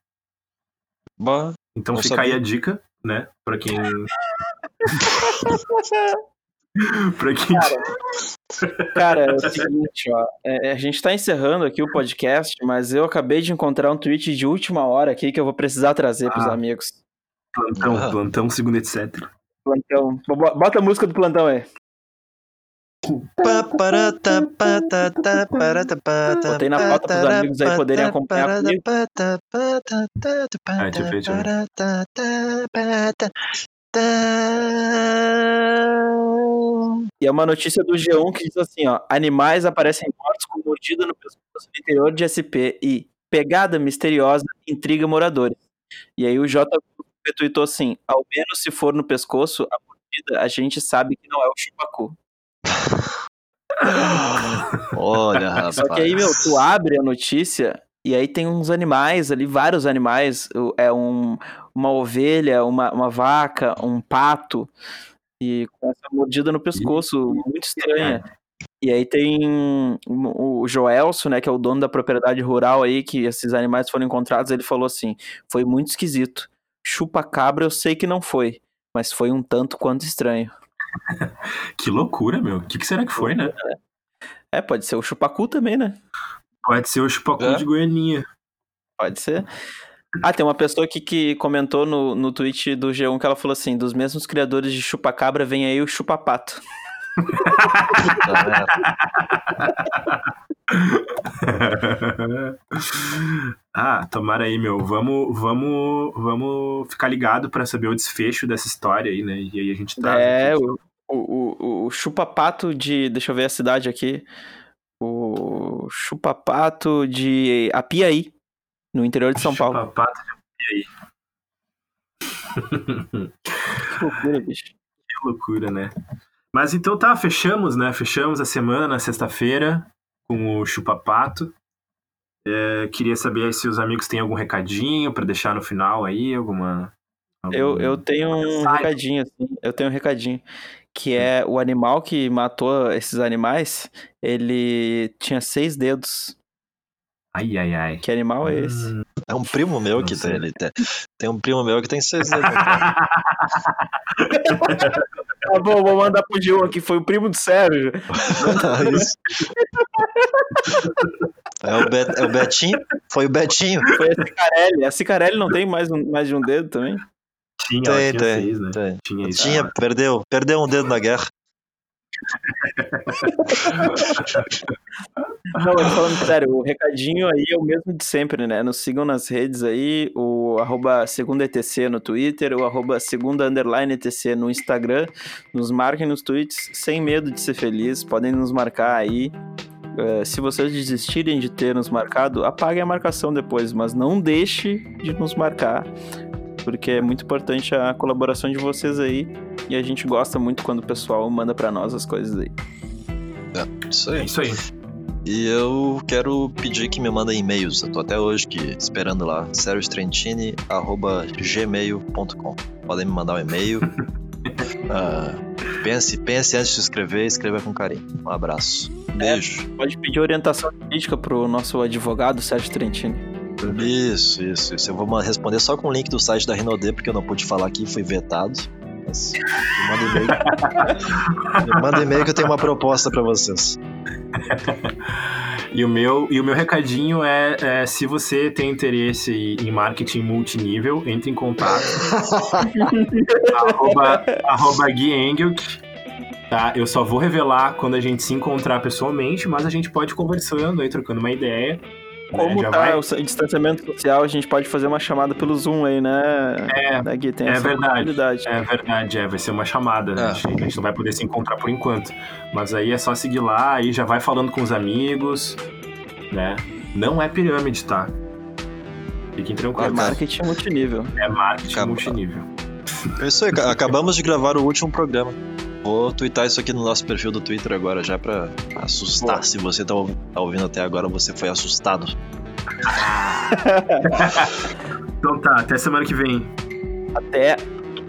Speaker 2: Bah,
Speaker 1: Então fica aí
Speaker 2: sabia.
Speaker 1: a dica, né, para quem Pra quem <laughs> <laughs>
Speaker 3: Cara, é o seguinte, ó. é, a gente tá encerrando aqui o podcast, mas eu acabei de encontrar um tweet de última hora aqui que eu vou precisar trazer pros
Speaker 1: Ah.
Speaker 3: amigos.
Speaker 1: plantão,
Speaker 2: Ah.
Speaker 1: plantão segundo etc.
Speaker 3: Plantão. Bo- Bota a música do plantão aí. Botei na pauta pros amigos aí poderem acompanhar comigo.
Speaker 1: Ah, deixa eu ver, deixa eu
Speaker 3: E é uma notícia do G1 que diz assim, ó. Animais aparecem mortos com mordida no pescoço no interior de SP e pegada misteriosa intriga moradores. E aí o J tweetou assim, ao menos se for no pescoço, a mordida a gente sabe que não é o chupacu.
Speaker 2: Olha, rapaz.
Speaker 3: Só que aí, meu, tu abre a notícia e aí tem uns animais ali, vários animais. É um, uma ovelha, uma, uma vaca, um pato. E com essa mordida no pescoço, muito estranha. E aí tem o Joelso, né, que é o dono da propriedade rural aí, que esses animais foram encontrados, ele falou assim, foi muito esquisito. Chupa-cabra eu sei que não foi, mas foi um tanto quanto estranho. <laughs>
Speaker 1: Que loucura, meu. O que, que será que foi, né?
Speaker 3: É, pode ser o chupacu também, né?
Speaker 1: Pode ser o chupacu
Speaker 2: É.
Speaker 1: de Goianinha.
Speaker 3: Pode ser. Ah, tem uma pessoa aqui que comentou no, no tweet do G1 que ela falou assim: dos mesmos criadores de chupacabra vem aí o chupapato. <laughs>
Speaker 1: ah, tomara aí, meu. Vamos, vamos, vamos ficar ligado pra saber o desfecho dessa história aí, né? E aí a gente traz.
Speaker 3: é,
Speaker 1: aqui.
Speaker 3: o, o, o, chupapato de. Deixa eu ver a cidade aqui. O chupapato de Apiaí, no interior de São Paulo.
Speaker 1: Chupapato
Speaker 3: Que loucura, bicho.
Speaker 1: Que loucura, né? Mas então tá, fechamos, né? Fechamos a semana na sexta-feira com o Chupapato. É, queria saber se os amigos têm algum recadinho pra deixar no final aí, alguma.
Speaker 3: Eu,
Speaker 1: algum-
Speaker 3: eu tenho um recadinho, assim. Eu tenho um recadinho. Que é o animal que matou esses animais, ele tinha seis dedos.
Speaker 1: Ai, ai, ai.
Speaker 3: Que animal é esse?
Speaker 1: Hum,
Speaker 2: É um primo meu
Speaker 1: Não
Speaker 2: que tem, ele tem, tem um primo meu que tem seis dedos. cara.
Speaker 3: Tá bom, vou mandar pro Gil aqui, foi o primo do Sérgio. <laughs>
Speaker 2: É o, Bet- é o Betinho? Foi o Betinho?
Speaker 3: Foi a Cicarelli. A Cicarelli não tem mais, um- mais de um dedo também?
Speaker 1: tinha,
Speaker 2: Tem,
Speaker 1: tinha
Speaker 2: tem,
Speaker 1: seis, né?
Speaker 2: tem.
Speaker 1: Tinha.
Speaker 2: Tinha, perdeu. Perdeu um dedo na guerra. <laughs>
Speaker 3: Não, mas falando sério, o recadinho aí é o mesmo de sempre, né? Nos sigam nas redes aí, o arroba segunda ETC no Twitter, o arroba segunda underline ETC no Instagram. Nos marquem nos tweets, sem medo de ser feliz, podem nos marcar aí. Eh, se vocês desistirem de ter nos marcado, apaguem a marcação depois, mas não deixe de nos marcar, porque é muito importante a colaboração de vocês aí. E a gente gosta muito quando o pessoal manda pra nós as coisas aí.
Speaker 2: Isso
Speaker 1: É
Speaker 2: aí.
Speaker 1: isso aí.
Speaker 2: E eu quero pedir que me mandem e-mails. Eu tô até hoje que esperando lá. seriostrentini.gmail.com Podem me mandar um e-mail. <laughs> Ah, pense, pense antes de escrever, escreva com carinho. Um abraço. Beijo.
Speaker 3: Pode pedir orientação política pro nosso advogado Sérgio Trentini.
Speaker 2: Isso, isso, isso. Eu vou responder só com o link do site da Rinode, porque eu não pude falar aqui, fui vetado. Mas manda e-mail. <laughs> manda e-mail que eu tenho uma proposta pra vocês.
Speaker 1: E o meu, e o meu recadinho é, é, se você tem interesse em marketing multinível, entre em contato. <laughs> arroba, arroba Gui Engelk. Tá? Eu só vou revelar quando a gente se encontrar pessoalmente, mas a gente pode ir conversando aí, trocando uma ideia. Né?
Speaker 3: Como
Speaker 1: Já
Speaker 3: tá
Speaker 1: vai-
Speaker 3: o distanciamento social, a gente pode fazer uma chamada pelo Zoom aí, né?
Speaker 1: É,
Speaker 3: Né, Gui? Tem
Speaker 1: é
Speaker 3: essa
Speaker 1: verdade. É verdade, é, vai ser uma chamada. né?
Speaker 2: É.
Speaker 1: A, gente, a gente não vai poder se encontrar por enquanto. Mas aí é só seguir lá, aí já vai falando com os amigos, né? Não é pirâmide, tá? Fiquem
Speaker 3: É
Speaker 1: tranquilos.
Speaker 3: marketing multinível.
Speaker 1: É marketing
Speaker 2: Acaba-
Speaker 1: multinível.
Speaker 2: É isso aí, ca- acabamos de gravar o último programa. Vou twittar isso aqui no nosso perfil do Twitter agora, já pra assustar.
Speaker 3: Boa.
Speaker 2: Se você tá, ouvi- tá ouvindo até agora, você foi assustado. <laughs>
Speaker 1: Então tá, até semana que vem.
Speaker 3: Até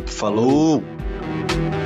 Speaker 2: Falou!
Speaker 1: Falou.